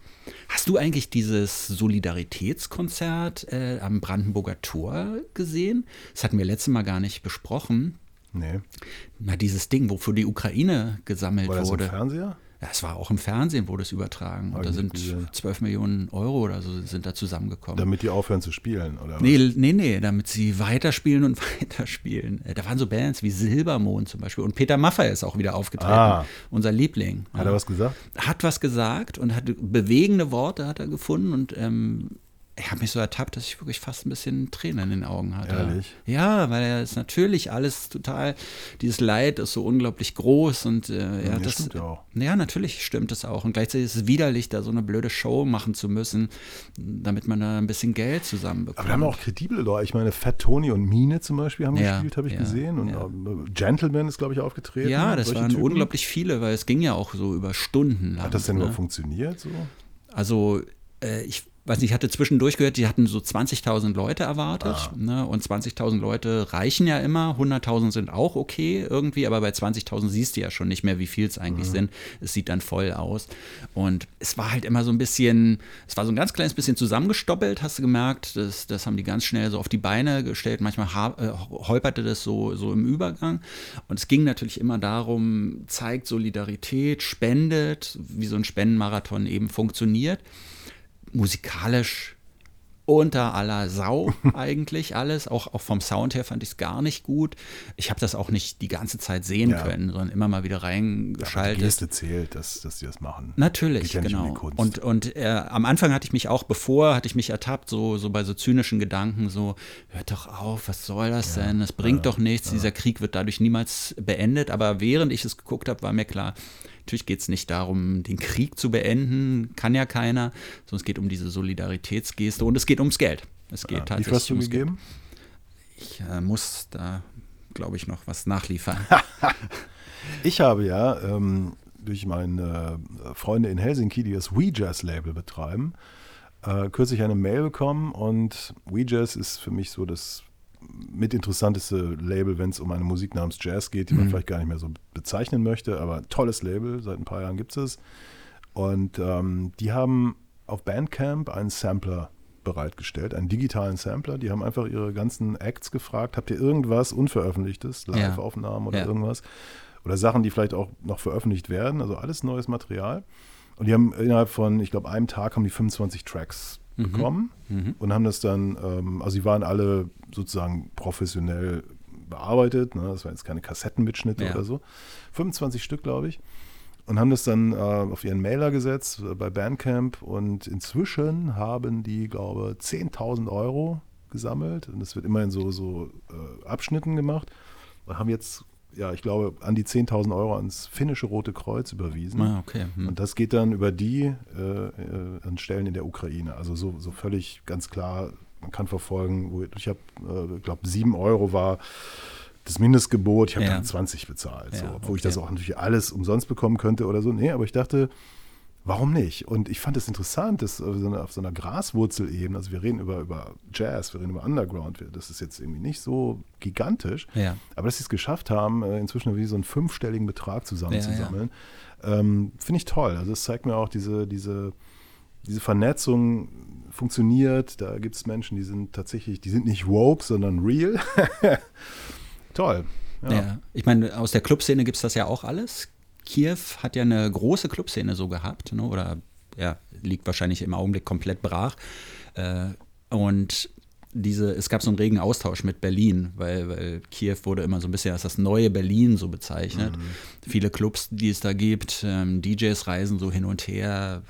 Hast du eigentlich dieses Solidaritätskonzert äh, am Brandenburger Tor gesehen? Das hatten wir letztes Mal gar nicht besprochen. Nee. Na, dieses Ding, wofür die Ukraine gesammelt War das im wurde. Fernseher? Ja, es war auch im Fernsehen, wurde es übertragen. Und da sind. 12 Millionen Euro oder so sind da zusammengekommen. Damit die aufhören zu spielen, oder? was? Nee, nee, nee, damit sie weiterspielen und *laughs* weiterspielen. Äh, Da waren so Bands wie Silbermond zum Beispiel. Und Peter Maffay ist auch wieder aufgetreten. Ah. Unser Liebling. Hat er was gesagt? Hat was gesagt und hat bewegende Worte hat er gefunden. Und ähm, ich habe mich so ertappt, dass ich wirklich fast ein bisschen Tränen in den Augen hatte. Ehrlich? Ja, weil er ist natürlich alles total, dieses Leid ist so unglaublich groß und äh, ja, Ja, das stimmt ja auch. Ja, natürlich stimmt es auch. Und gleichzeitig ist es widerlich, da so eine blöde Show machen zu müssen, damit man da ein bisschen Geld zusammenbekommt. Aber wir haben auch kredible Leute. Ich meine, Fat Tony und Mine zum Beispiel haben Ja, gespielt, habe ich gesehen. Und ähm, Gentleman ist, glaube ich, aufgetreten. Ja, das waren Typen. unglaublich viele, weil es ging ja auch so über Stunden lang. Hat das denn ne? überhaupt funktioniert? So? Also, äh, ich weiß nicht, ich hatte zwischendurch gehört, die hatten so 20.000 Leute erwartet. Ah. Ne? Und 20.000 Leute reichen ja immer. 100.000 sind auch okay irgendwie, aber bei 20.000 siehst du ja schon nicht mehr, wie viel es eigentlich Mhm. sind. Es sieht dann voll aus. Und es war halt immer so ein bisschen, es war so ein ganz kleines bisschen zusammengestoppelt, hast du gemerkt. Das, das haben die ganz schnell so auf die Beine gestellt. Manchmal ha- äh, holperte das so, so im Übergang. Und es ging natürlich immer darum, zeigt Solidarität, spendet, wie so ein Spendenmarathon eben funktioniert musikalisch unter aller Sau *laughs* eigentlich alles. Auch, auch vom Sound her fand ich es gar nicht gut. Ich habe das auch nicht die ganze Zeit sehen Ja. können, sondern immer mal wieder Aber die reingeschaltet. Geste zählt, dass, dass die das machen. Natürlich, ja um genau. die Kunst. und und äh, am Anfang hatte ich mich auch, bevor hatte ich mich ertappt, so, so bei so zynischen Gedanken, so, hört doch auf, was soll das denn? Das bringt doch nichts, dieser Krieg wird dadurch niemals beendet. Aber während ich es geguckt habe, war mir klar, natürlich geht es nicht darum, den Krieg zu beenden, kann ja keiner, sondern es geht um diese Solidaritätsgeste und es geht ums Geld. Es geht Ja. Wie tatsächlich viel hast du ums Geld. gegeben? Ich äh, muss da, glaube ich, noch was nachliefern. *laughs* Ich habe ja ähm, durch meine äh, Freunde in Helsinki, die das WeJazz-Label betreiben, äh, kürzlich eine Mail bekommen und WeJazz ist für mich so das mit interessanteste Label, wenn es um eine Musik namens Jazz geht, die man vielleicht gar nicht mehr so bezeichnen möchte, aber tolles Label, seit ein paar Jahren gibt es es. Und ähm, die haben auf Bandcamp einen Sampler bereitgestellt, einen digitalen Sampler. Die haben einfach ihre ganzen Acts gefragt, habt ihr irgendwas Unveröffentlichtes, Ja. Live-Aufnahmen oder Ja. irgendwas? Oder Sachen, die vielleicht auch noch veröffentlicht werden, also alles neues Material. Und die haben innerhalb von, ich glaube, einem Tag haben die 25 Tracks bekommen und haben das dann, ähm, also sie waren alle sozusagen professionell bearbeitet, ne? das waren jetzt keine Kassettenmitschnitte Ja. oder so. 25 Stück, glaube ich. Und haben das dann äh, auf ihren Mailer gesetzt äh, bei Bandcamp und inzwischen haben die, glaube ich, 10.000 Euro gesammelt und das wird immer in so, so äh, Abschnitten gemacht und haben jetzt, ja, ich glaube, an die 10.000 Euro ans finnische Rote Kreuz überwiesen. ah, okay. Hm. Und das geht dann über die äh, äh, an Stellen in der Ukraine. Also so, so völlig ganz klar, man kann verfolgen, wo ich habe, äh, glaube sieben Euro war das Mindestgebot, ich habe Ja. dann 20 bezahlt, so, Ja, obwohl ich okay. das auch natürlich alles umsonst bekommen könnte oder so. Nee, aber ich dachte, warum nicht? Und ich fand es interessant, dass auf so einer, auf so einer Graswurzelebene, also wir reden über, über Jazz, wir reden über Underground, das ist jetzt irgendwie nicht so gigantisch, Ja. aber dass sie es geschafft haben, äh, inzwischen wie so einen fünfstelligen Betrag zusammenzusammeln, Ja, ähm, finde ich toll. Also es zeigt mir auch diese, diese, diese Vernetzung funktioniert. Da gibt es Menschen, die sind tatsächlich, die sind nicht woke, sondern real. *laughs* toll. Ja. Ich meine, aus der Clubszene gibt es das ja auch alles. Kiew hat ja eine große Clubszene so gehabt, ne? oder ja, liegt wahrscheinlich im Augenblick komplett brach. Äh, und diese, es gab so einen regen Austausch mit Berlin, weil, weil Kiew wurde immer so ein bisschen als das neue Berlin so bezeichnet. Viele Clubs, die es da gibt, ähm, DJs reisen so hin und her,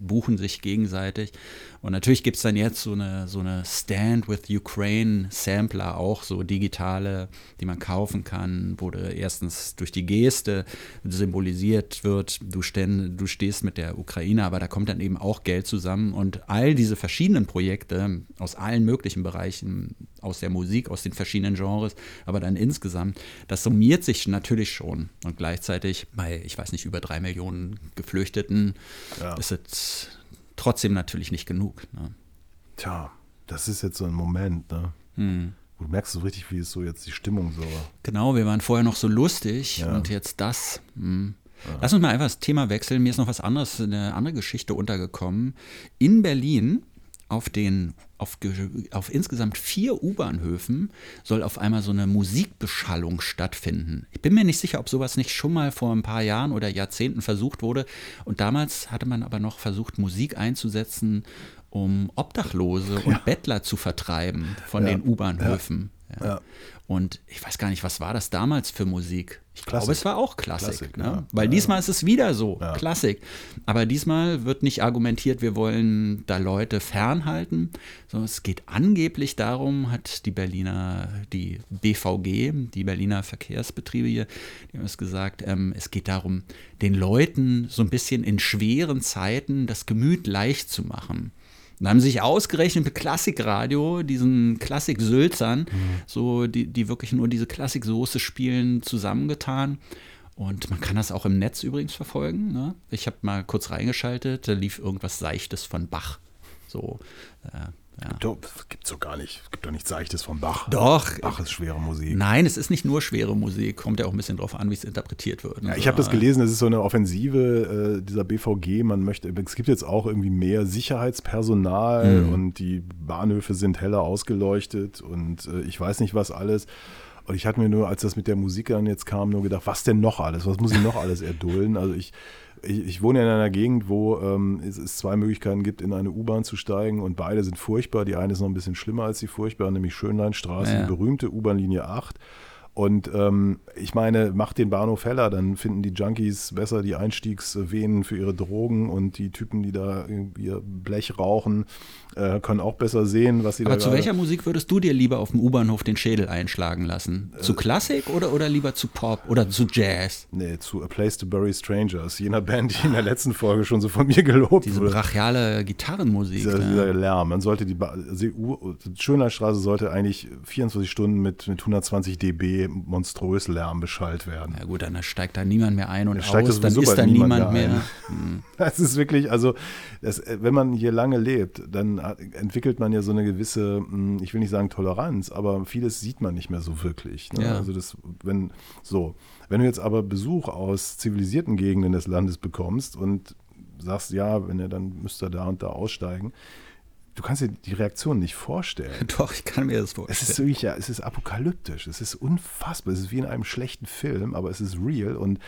buchen sich gegenseitig. Und natürlich gibt es dann jetzt so eine, so eine Stand with Ukraine Sampler, auch so digitale, die man kaufen kann, wo du erstens durch die Geste symbolisiert wird, du, ständ, du stehst mit der Ukraine, aber da kommt dann eben auch Geld zusammen. Und all diese verschiedenen Projekte aus allen möglichen Bereichen, aus der Musik, aus den verschiedenen Genres, aber dann insgesamt, das summiert sich natürlich schon. Und gleichzeitig bei, ich weiß nicht, über drei Millionen Geflüchteten Ja. ist es trotzdem natürlich nicht genug. Ne? Tja, das ist jetzt so ein Moment, ne? Hm. Du merkst so richtig, wie ist so jetzt die Stimmung so. Genau, wir waren vorher noch so lustig Ja. und jetzt das. Hm. Lass uns mal einfach das Thema wechseln. Mir ist noch was anderes, eine andere Geschichte untergekommen. In Berlin auf den auf, auf insgesamt vier U-Bahnhöfen soll auf einmal so eine Musikbeschallung stattfinden. Ich bin mir nicht sicher, ob sowas nicht schon mal vor ein paar Jahren oder Jahrzehnten versucht wurde. Und damals hatte man aber noch versucht, Musik einzusetzen, um Obdachlose und Bettler zu vertreiben von Ja. den U-Bahnhöfen. Ja. Ja. Und ich weiß gar nicht, was war das damals für Musik? Ich Klassik. glaube, es war auch Klassik. Klassik, ne? ja. Weil Ja, diesmal ist es wieder so, Ja. Klassik. Aber diesmal wird nicht argumentiert, wir wollen da Leute fernhalten, sondern es geht angeblich darum, hat die Berliner, die BVG, die Berliner Verkehrsbetriebe hier, die haben es gesagt, ähm, es geht darum, den Leuten so ein bisschen in schweren Zeiten das Gemüt leicht zu machen. Und haben sich ausgerechnet mit Klassikradio, diesen Klassik-Sülzern, so die, die wirklich nur diese Klassiksoße spielen, zusammengetan. Und man kann das auch im Netz übrigens verfolgen. Ne? Ich habe mal kurz reingeschaltet, da lief irgendwas Seichtes von Bach. So, äh, ja. Doch, Das gibt's doch gar nicht. Es gibt doch nichts Seichtes von Bach. Doch. Bach ist schwere Musik. Nein, es ist nicht nur schwere Musik, kommt ja auch ein bisschen drauf an, wie es interpretiert wird. Ja, ich habe das gelesen, es ist so eine Offensive äh, dieser BVG. Man möchte, es gibt jetzt auch irgendwie mehr Sicherheitspersonal Mhm. und die Bahnhöfe sind heller ausgeleuchtet und äh, ich weiß nicht was alles. Und ich hatte mir nur, als das mit der Musik dann jetzt kam, nur gedacht, was denn noch alles? Was muss ich noch alles erdulden? Also ich, ich, ich wohne in einer Gegend, wo ähm, es, es zwei Möglichkeiten gibt, in eine U-Bahn zu steigen und beide sind furchtbar. Die eine ist noch ein bisschen schlimmer als die furchtbar, nämlich Schönleinstraße, Ja. die berühmte U-Bahn-Linie 8. Und ähm, ich meine, macht den Bahnhof heller, dann finden die Junkies besser die Einstiegsvenen für ihre Drogen und die Typen, die da ihr Blech rauchen, äh, können auch besser sehen, was sie Aber da zu gerade- welcher Musik würdest du dir lieber auf dem U-Bahnhof den Schädel einschlagen lassen? Äh. Zu Klassik oder, oder lieber zu Pop oder zu Jazz? Nee, zu A Place to Bury Strangers, jener Band, die in der letzten Folge schon so von mir gelobt Diese wurde. brachiale Gitarrenmusik. Dieser, ne? dieser Lärm. Man sollte die, ba die Schönleinstraße sollte eigentlich 24 Stunden mit, mit 120 dB monströs Lärm beschallt werden. Ja gut, dann steigt da niemand mehr ein und Dann steigt aus, dann ist da niemand niemand mehr ein. Hm. *laughs* Das ist wirklich, also das, äh, wenn man hier lange lebt, dann hat- entwickelt man ja so eine gewisse, mh, ich will nicht sagen Toleranz, aber vieles sieht man nicht mehr so wirklich. Ne? Ja. Also das, wenn so, wenn du jetzt aber Besuch aus zivilisierten Gegenden des Landes bekommst und sagst, ja, wenn er dann müsste er da und da aussteigen, du kannst dir die Reaktion nicht vorstellen. *laughs* Doch, ich kann mir das Es vorstellen. ist wirklich, ja, es ist apokalyptisch, es ist unfassbar, es ist wie in einem schlechten Film, aber es ist real und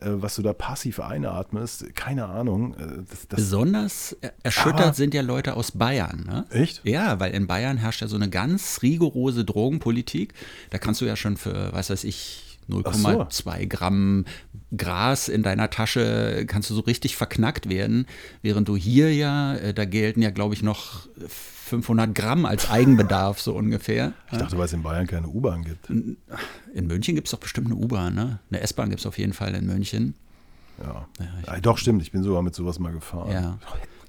äh, was du da passiv einatmest, keine Ahnung. Äh, das, das, Besonders er- erschüttert Aber- sind ja Leute aus Bayern. Ne? Echt? Ja, weil in Bayern herrscht ja so eine ganz rigorose Drogenpolitik. Da kannst du ja schon für, was weiß ich, 0,2 Gramm Gras in deiner Tasche kannst du so richtig verknackt werden, während du hier ja, äh, da gelten ja, glaube ich, noch 500 Gramm als Eigenbedarf so ungefähr. ich dachte, weil es in Bayern keine U-Bahn gibt. In München gibt es doch bestimmt eine U-Bahn, ne? Eine S-Bahn gibt es auf jeden Fall in München. Ja. Ja, Ah, doch, stimmt, ich bin sogar mit sowas mal gefahren. Ja.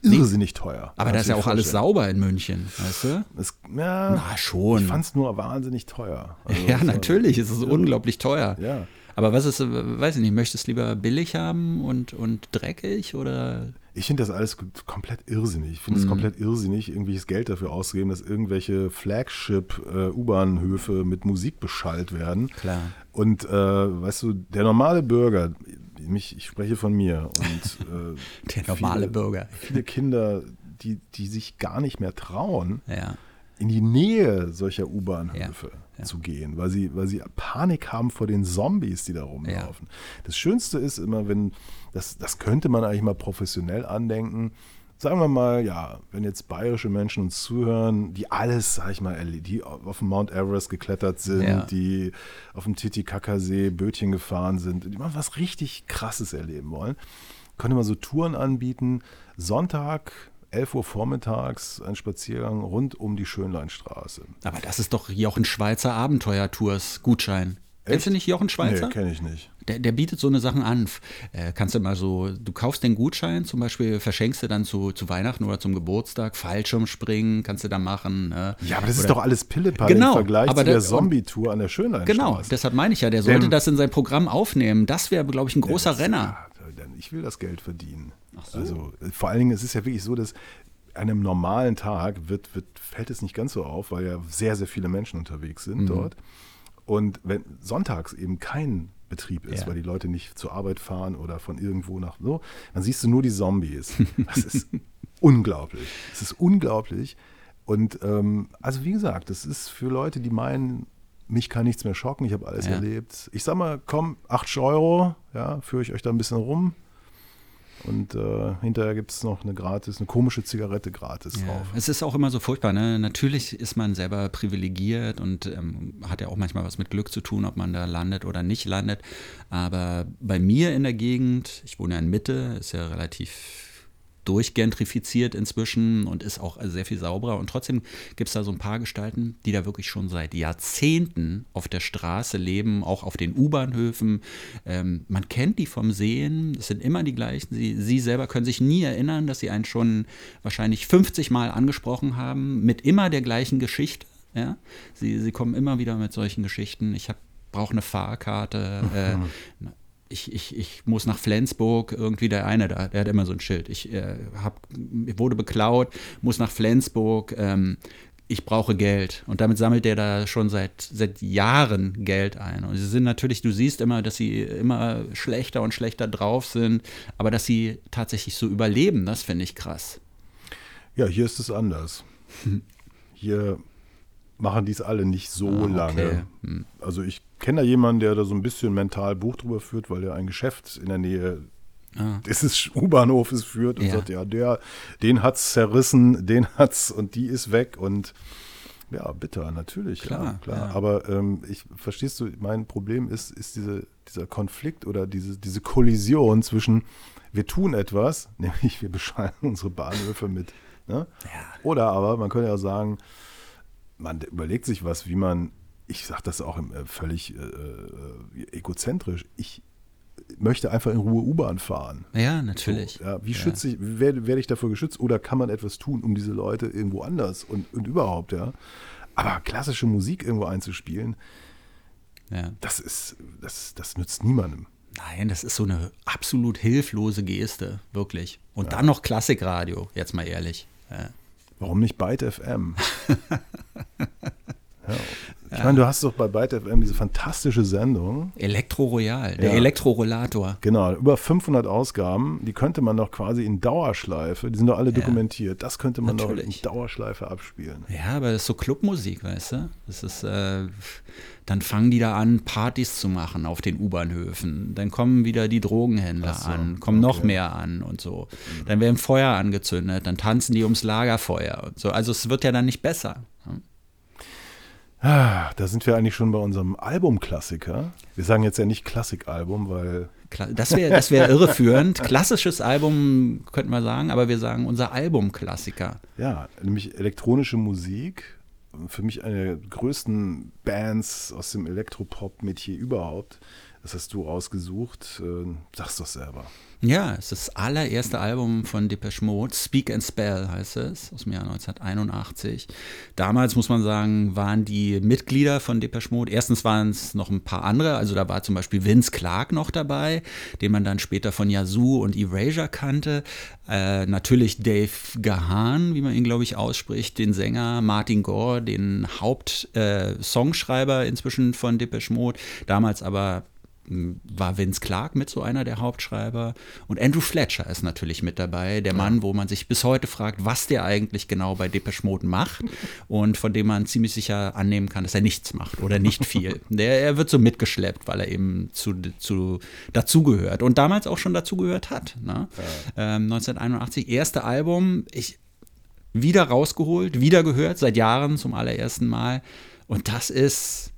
Irrsinnig teuer. Aber da ist ja auch alles sauber in München, weißt du? Es, ja, Na schon. Ich fand es nur wahnsinnig teuer. Also, ja, natürlich, es ist unglaublich teuer. Ja. Aber was ist, äh, weiß ich nicht, möchtest du lieber billig haben und, und dreckig oder? Ich finde das alles komplett irrsinnig. Ich finde es komplett irrsinnig, irgendwelches Geld dafür auszugeben, dass irgendwelche Flagship-U-Bahn-Höfe mit Musik beschallt werden. Klar. Und äh, weißt du, der normale Bürger, mich, ich spreche von mir und *laughs* äh, Der normale viele, Bürger. Viele Kinder, die, die sich gar nicht mehr trauen, Ja. in die Nähe solcher U-Bahnhöfe Ja, ja. zu gehen, weil sie, weil sie Panik haben vor den Zombies, die da rumlaufen. Das Schönste ist immer, wenn, das, das könnte man eigentlich mal professionell andenken. Sagen wir mal, ja, wenn jetzt bayerische Menschen uns zuhören, die alles, sag ich mal, die auf dem Mount Everest geklettert sind, Ja. die auf dem Titicacasee Bötchen gefahren sind, die mal was richtig Krasses erleben wollen, könnte man so Touren anbieten. Sonntag, 11 Uhr vormittags, ein Spaziergang rund um die Schönleinstraße. Aber das ist doch Jochen Schweizer Abenteuertours-Gutschein. Kennst du nicht Jochen Schweizer? Nee, kenne ich nicht. Der, der bietet so eine Sachen an. Äh, kannst du mal so, du kaufst den Gutschein, zum Beispiel verschenkst du dann zu, zu Weihnachten oder zum Geburtstag, Fallschirmspringen kannst du da machen. Ne? Ja, aber das ist Oder- doch alles Pillepalle Genau, im Vergleich aber zu der das- Zombie-Tour an der Schönleinstraße. Genau, deshalb meine ich ja, der sollte Denn- das in sein Programm aufnehmen. Das wäre, glaube ich, ein großer Das- Renner. ja, Ich will das Geld verdienen. Ach so. Also vor allen Dingen, es ist ja wirklich so, dass an einem normalen Tag wird, wird, fällt es nicht ganz so auf, weil ja sehr, sehr viele Menschen unterwegs Mhm. sind dort. Und wenn sonntags eben kein Betrieb ist, Ja. weil die Leute nicht zur Arbeit fahren oder von irgendwo nach so, dann siehst du nur die Zombies. Das ist *laughs* unglaublich. Es ist unglaublich. Und ähm, also wie gesagt, das ist für Leute, die meinen, mich kann nichts mehr schocken, ich habe alles Ja. erlebt. Ich sag mal, komm, 8 Euro, ja, führe ich euch da ein bisschen rum. Und äh, hinterher gibt es noch eine gratis, eine komische Zigarette gratis Ja, drauf. es ist auch immer so furchtbar. Ne? Natürlich ist man selber privilegiert und ähm, hat ja auch manchmal was mit Glück zu tun, ob man da landet oder nicht landet. Aber bei mir in der Gegend, ich wohne ja in Mitte, ist ja relativ durchgentrifiziert inzwischen und ist auch sehr viel sauberer. Und trotzdem gibt es da so ein paar Gestalten, die da wirklich schon seit Jahrzehnten auf der Straße leben, auch auf den U-Bahnhöfen. Ähm, man kennt die vom Sehen, es sind immer die gleichen. Sie, sie selber können sich nie erinnern, dass sie einen schon wahrscheinlich 50 Mal angesprochen haben, mit immer der gleichen Geschichte. Ja? Sie, sie kommen immer wieder mit solchen Geschichten. Ich brauche eine Fahrkarte. Äh, *laughs* ich, ich, ich muss nach Flensburg, irgendwie der eine da, der hat immer so ein Schild. Ich äh, hab, wurde beklaut, muss nach Flensburg, ähm, ich brauche Geld. Und damit sammelt der da schon seit, seit Jahren Geld ein. Und sie sind natürlich, du siehst immer, dass sie immer schlechter und schlechter drauf sind, aber dass sie tatsächlich so überleben, das finde ich krass. Ja, hier ist es anders. *laughs* Hier machen die es alle nicht so Ah, okay. lange. Hm. Also ich kenne da jemanden, der da so ein bisschen mental Buch drüber führt, weil er ein Geschäft in der Nähe Ah. des U-Bahnhofes führt und Ja. sagt, ja, der, den hat's zerrissen, den hat's und die ist weg und ja, bitter, natürlich, Klar, ja, klar. ja. Aber ähm, ich verstehst du, mein Problem ist, ist diese, dieser Konflikt oder diese, diese Kollision zwischen wir tun etwas, *laughs* nämlich wir beschallen unsere Bahnhöfe mit. Ne? Oder aber, man könnte ja sagen, man überlegt sich was, wie man, ich sage das auch äh, völlig äh, äh, egozentrisch, ich möchte einfach in Ruhe U-Bahn fahren. Ja, natürlich. So, ja, wie schütze ich, werde, werde ich dafür geschützt oder kann man etwas tun, um diese Leute irgendwo anders und, und überhaupt, ja. Aber klassische Musik irgendwo einzuspielen, Ja. das ist, das, das nützt niemandem. Nein, das ist so eine absolut hilflose Geste, wirklich. Und dann noch Klassikradio, jetzt mal ehrlich. Ja. Warum nicht Byte FM? *laughs* ja. Ich meine, du hast doch bei Byte FM diese fantastische Sendung. Elektro Royal, der Ja. Elektrorollator. Genau, über 500 Ausgaben, die könnte man doch quasi in Dauerschleife, die sind doch alle dokumentiert, das könnte man doch Natürlich. in Dauerschleife abspielen. Ja, aber das ist so Clubmusik, weißt du? Das ist, äh, dann fangen die da an, Partys zu machen auf den U-Bahnhöfen. Dann kommen wieder die Drogenhändler so, an, kommen noch okay. mehr an und so. Dann werden Feuer angezündet, dann tanzen die ums Lagerfeuer und so. Also es wird ja dann nicht besser. Ah, Da sind wir eigentlich schon bei unserem Albumklassiker. Wir sagen jetzt ja nicht Klassikalbum, weil Das wäre das wär *laughs* irreführend. Klassisches Album könnten wir sagen, aber wir sagen unser Albumklassiker. ja, nämlich elektronische Musik. Für mich eine der größten Bands aus dem Elektropop-Metier überhaupt. Das hast du ausgesucht. Äh, sag's doch selber. Ja, es ist das allererste Album von Depeche Mode. Speak and Spell heißt es, aus dem Jahr 1981. Damals muss man sagen, waren die Mitglieder von Depeche Mode, erstens waren es noch ein paar andere, also da war zum Beispiel Vince Clark noch dabei, den man dann später von Yazoo und Erasure kannte. Äh, natürlich Dave Gahan, wie man ihn, glaube ich, ausspricht, den Sänger, Martin Gore, den Hauptsongschreiber äh, inzwischen von Depeche Mode, damals aber war Vince Clark mit so einer der Hauptschreiber und Andrew Fletcher ist natürlich mit dabei, der Mann, wo man sich bis heute fragt, was der eigentlich genau bei Depeche Mode macht und von dem man ziemlich sicher annehmen kann, dass er nichts macht oder nicht viel. *laughs* der, er wird so mitgeschleppt, weil er eben zu, zu, dazugehört und damals auch schon dazugehört hat. Ne? Ja. Ähm, 1981, erste Album, ich wieder rausgeholt, wieder gehört, seit Jahren zum allerersten Mal und das ist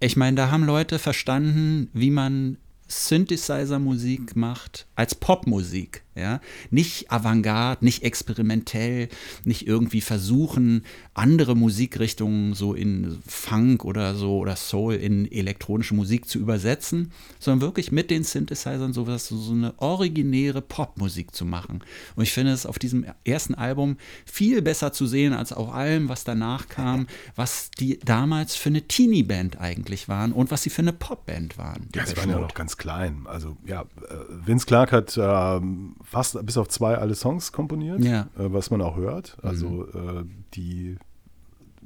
ich meine, da haben Leute verstanden, wie man Synthesizer-Musik macht als Popmusik. Ja? Nicht Avantgarde, nicht experimentell, nicht irgendwie versuchen, andere Musikrichtungen so in Funk oder so oder Soul in elektronische Musik zu übersetzen, sondern wirklich mit den Synthesizern sowas, so eine originäre Popmusik zu machen. Und ich finde es auf diesem ersten Album viel besser zu sehen als auf allem, was danach kam, was die damals für eine Teenie-Band eigentlich waren und was sie für eine Popband waren. Ja, sie waren ja noch ganz klein. Also ja, äh, Vince Clark hat ähm, fast bis auf zwei alle Songs komponiert, ja. äh, was man auch hört. Also mhm. äh, die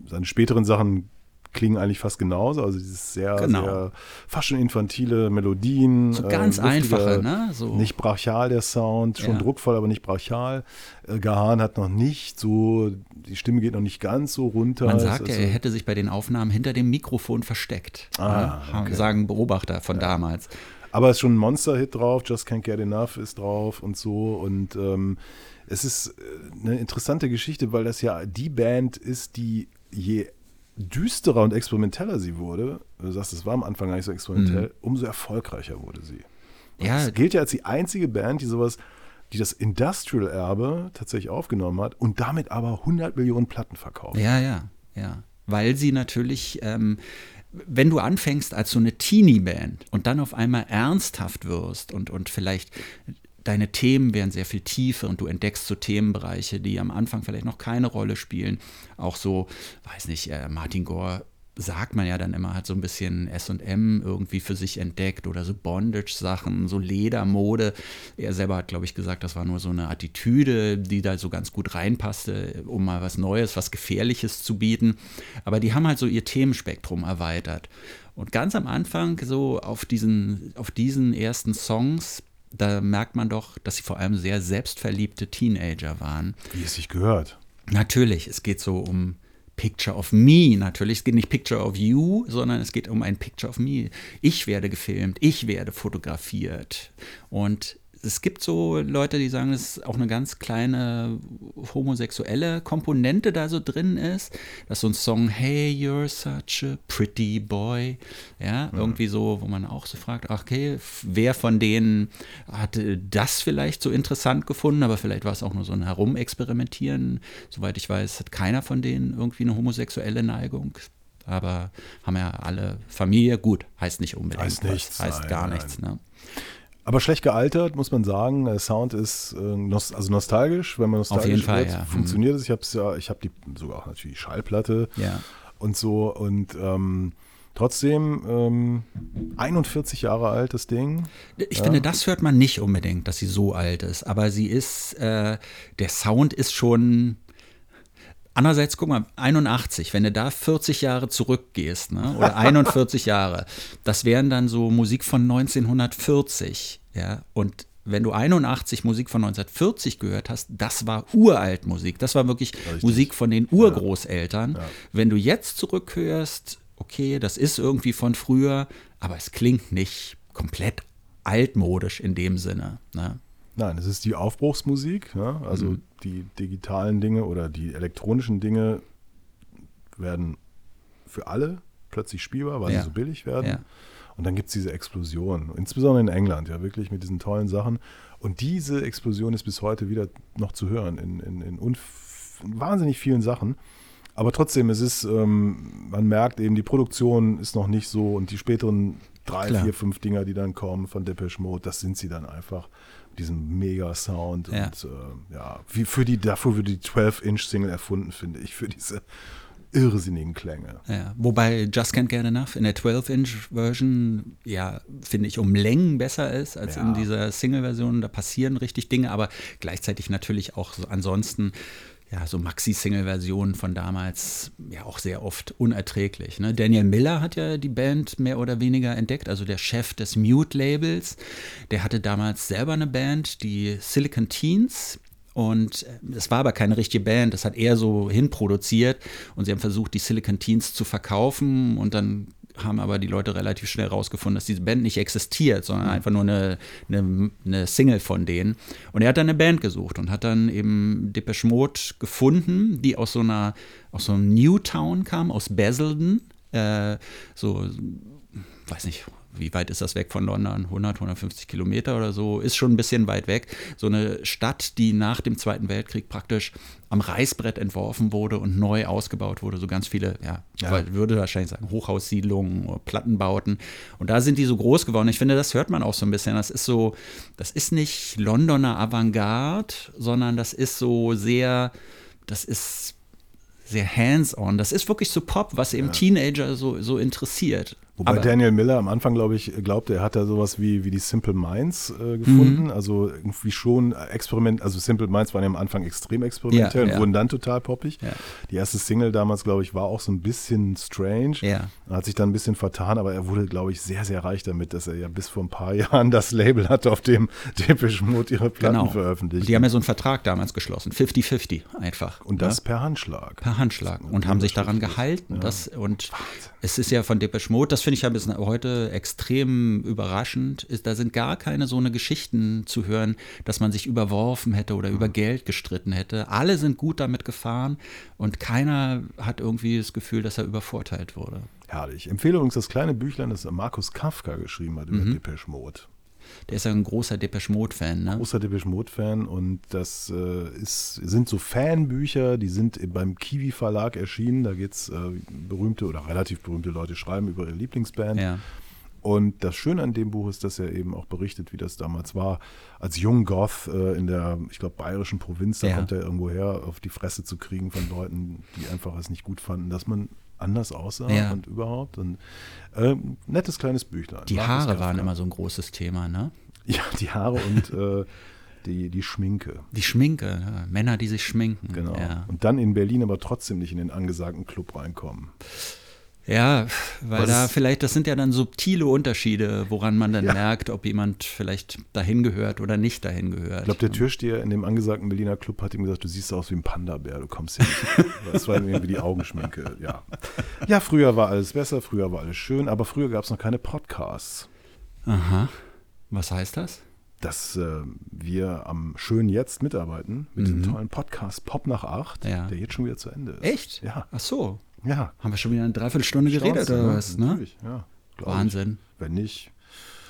seine späteren Sachen klingen eigentlich fast genauso. Also dieses sehr, genau. sehr fast schon infantile Melodien. So ganz äh, einfache, ne? So. Nicht brachial der Sound, schon ja. druckvoll, aber nicht brachial. Äh, Gahan hat noch nicht so, die Stimme geht noch nicht ganz so runter. Man sagt ja, er hätte sich bei den Aufnahmen hinter dem Mikrofon versteckt. Ah, ne? okay. Sagen Beobachter von ja. damals. Aber es ist schon ein Monster-Hit drauf, Just Can't Get Enough ist drauf und so. Und ähm, es ist äh, eine interessante Geschichte, weil das ja die Band ist, die je düsterer und experimenteller sie wurde, du sagst, es war am Anfang gar nicht so experimentell, mhm. umso erfolgreicher wurde sie. Ja. Es gilt ja als die einzige Band, die sowas, die das Industrial-Erbe tatsächlich aufgenommen hat und damit aber 100 Millionen Platten verkauft. Ja, ja, ja. Weil sie natürlich ähm, wenn du anfängst als so eine Teenie-Band und dann auf einmal ernsthaft wirst und, und vielleicht deine Themen werden sehr viel tiefer und du entdeckst so Themenbereiche, die am Anfang vielleicht noch keine Rolle spielen. Auch so, weiß nicht, äh, Martin Gore sagt man ja dann immer, hat so ein bisschen SM irgendwie für sich entdeckt oder so Bondage-Sachen, so Ledermode. Er selber hat, glaube ich, gesagt, das war nur so eine Attitüde, die da so ganz gut reinpasste, um mal was Neues, was Gefährliches zu bieten. Aber die haben halt so ihr Themenspektrum erweitert. Und ganz am Anfang, so auf diesen, auf diesen ersten Songs, da merkt man doch, dass sie vor allem sehr selbstverliebte Teenager waren. Wie es sich gehört. Natürlich, es geht so um Picture of Me natürlich. Es geht nicht Picture of You, sondern es geht um ein Picture of Me. Ich werde gefilmt, ich werde fotografiert. Und es gibt so Leute, die sagen, dass auch eine ganz kleine homosexuelle Komponente da so drin ist, dass so ein Song Hey, you're such a pretty boy, ja, ja. irgendwie so, wo man auch so fragt, okay, wer von denen hat das vielleicht so interessant gefunden, aber vielleicht war es auch nur so ein Herumexperimentieren. Soweit ich weiß, hat keiner von denen irgendwie eine homosexuelle Neigung aber haben ja alle Familie. Gut, heißt nicht unbedingt. Heißt nichts. Heißt gar nein. nichts. Ne? Aber schlecht gealtert, muss man sagen. Der Sound ist äh, nost also nostalgisch, wenn man nostalgisch Auf jeden Fall, wird, ja. funktioniert es. Ich habe ja, ich habe die sogar auch natürlich Schallplatte ja. und so und ähm, Trotzdem ähm, 41 Jahre alt, das Ding. Ich ja. finde, das hört man nicht unbedingt, dass sie so alt ist. Aber sie ist, äh, der Sound ist schon. Andererseits, guck mal, 81, wenn du da 40 Jahre zurückgehst, ne, oder *laughs* 41 Jahre, das wären dann so Musik von 1940. Ja, und wenn du 81 Musik von 1940 gehört hast, das war uralt Musik. Das war wirklich Richtig. Musik von den Urgroßeltern. Ja. Ja. Wenn du jetzt zurückhörst, okay, das ist irgendwie von früher, aber es klingt nicht komplett altmodisch in dem Sinne. Ne? Nein, es ist die Aufbruchsmusik. Ja? Also mhm. die digitalen Dinge oder die elektronischen Dinge werden für alle plötzlich spielbar, weil ja. sie so billig werden. Ja. Und dann gibt es diese Explosion, insbesondere in England, ja, wirklich mit diesen tollen Sachen. Und diese Explosion ist bis heute wieder noch zu hören in, in, in, in wahnsinnig vielen Sachen. Aber trotzdem, es ist, ähm, man merkt eben, die Produktion ist noch nicht so und die späteren drei, Klar. vier, fünf Dinger, die dann kommen von Depeche Mode, das sind sie dann einfach. Mit Diesem Mega-Sound Ja. und äh, ja, wie für die, dafür wurde die 12-Inch-Single erfunden, finde ich, für diese irrsinnigen Klänge. Ja, wobei Just Can't Get Enough in der 12-Inch-Version, ja, finde ich, um Längen besser ist als Ja. in dieser Single-Version. Da passieren richtig Dinge, aber gleichzeitig natürlich auch so ansonsten, ja, so Maxi-Single-Versionen von damals ja auch sehr oft unerträglich. Ne? Daniel Miller hat ja die Band mehr oder weniger entdeckt, also der Chef des Mute-Labels. Der hatte damals selber eine Band, die Silicon Teens. Und äh, es war aber keine richtige Band, das hat er so hinproduziert und sie haben versucht, die Silicon Teens zu verkaufen und dann haben aber die Leute relativ schnell rausgefunden, dass diese Band nicht existiert, sondern einfach nur eine, eine, eine Single von denen. Und er hat dann eine Band gesucht und hat dann eben Depeche Mode gefunden, die aus so einer, aus so einem Newtown kam, aus Basildon, äh, so weiß nicht, wie weit ist das weg von London? 100, 150 Kilometer oder so, ist schon ein bisschen weit weg. So eine Stadt, die nach dem Zweiten Weltkrieg praktisch am Reißbrett entworfen wurde und neu ausgebaut wurde. So ganz viele, ja, Ja. würde wahrscheinlich sagen, Hochhaussiedlungen, Plattenbauten. Und da sind die so groß geworden. Ich finde, das hört man auch so ein bisschen. Das ist so, das ist nicht Londoner Avantgarde, sondern das ist so sehr, das ist sehr hands-on. Das ist wirklich so Pop, was eben Teenager so, so interessiert. Wobei Aber- Daniel Miller am Anfang, glaube ich, glaubte, er hat da sowas wie, wie die Simple Minds äh, gefunden. Mhm. Also irgendwie schon Experiment, also Simple Minds waren ja am Anfang extrem experimentell Ja, und ja. wurden dann total poppig. Ja. Die erste Single damals, glaube ich, war auch so ein bisschen strange. Ja. Er hat sich dann ein bisschen vertan, aber er wurde, glaube ich, sehr, sehr reich damit, dass er ja bis vor ein paar *laughs* Jahren das Label hatte, auf dem Depeche Mode ihre Platten Genau. veröffentlicht. Und die haben ja so einen Vertrag damals geschlossen, 50-50 einfach. und das ne? per Handschlag. per Handschlag und haben sich daran gehalten. Das, und es ist ja von Depeche Mode, das finde ich ja bis heute extrem überraschend, ist, da sind gar keine so eine Geschichten zu hören, dass man sich überworfen hätte oder über Geld gestritten hätte. Alle sind gut damit gefahren und keiner hat irgendwie das Gefühl, dass er übervorteilt wurde. Herrlich. Ich empfehle übrigens das kleine Büchlein, das Markus Kafka geschrieben hat über Mhm. Depeche Mode. Der ist ja ein großer Depeche Mode-Fan, ne? großer Depeche Mode-Fan und das äh, ist, sind so Fanbücher, die sind beim Kiwi Verlag erschienen. Da geht es äh, berühmte oder relativ berühmte Leute schreiben über ihre Lieblingsband. Ja. Und das Schöne an dem Buch ist, dass er eben auch berichtet, wie das damals war. Als Jung Goth äh, in der, ich glaube, bayerischen Provinz, da Ja. kommt er irgendwo her, auf die Fresse zu kriegen von Leuten, die einfach es nicht gut fanden, dass man anders aussah Ja. und überhaupt. Und äh, nettes kleines Büchlein. Die Haare waren immer so ein großes Thema, ne? Ja, die Haare und äh, die, die Schminke. Die Schminke, ja. Männer, die sich schminken. Genau. Ja. Und dann in Berlin aber trotzdem nicht in den angesagten Club reinkommen. Ja, weil Was da vielleicht, das sind ja dann subtile Unterschiede, woran man dann Ja. merkt, ob jemand vielleicht dahin gehört oder nicht dahin gehört. Ich glaube, der Türsteher in dem angesagten Berliner Club hat ihm gesagt, du siehst aus wie ein Panda-Bär, du kommst hier nicht. *laughs* das war irgendwie die Augenschminke, ja. Ja, früher war alles besser, früher war alles schön, aber früher gab es noch keine Podcasts. Aha. Was heißt das? Dass äh, wir am schönen Jetzt mitarbeiten mit dem tollen Podcast Pop nach acht, Mhm. Ja. der jetzt schon wieder zu Ende ist. Echt? Ja. Ach so. Ja. Haben wir schon wieder eine Dreiviertelstunde geredet oder was? Ne? Natürlich, ja. glaub ich. Wahnsinn. Wenn nicht,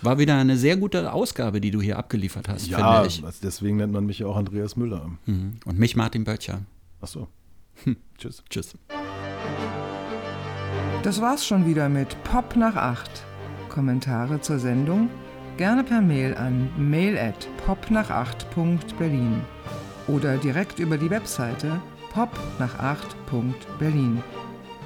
War wieder eine sehr gute Ausgabe, die du hier abgeliefert hast, ja, finde ich. also deswegen nennt man mich ja auch Andreas Müller. Mhm. Und mich Martin Böttcher. Ach so. Tschüss. Tschüss. Das war's schon wieder mit Pop nach 8. Kommentare zur Sendung gerne per Mail an mail at popnach8.berlin oder direkt über die Webseite popnach8.berlin.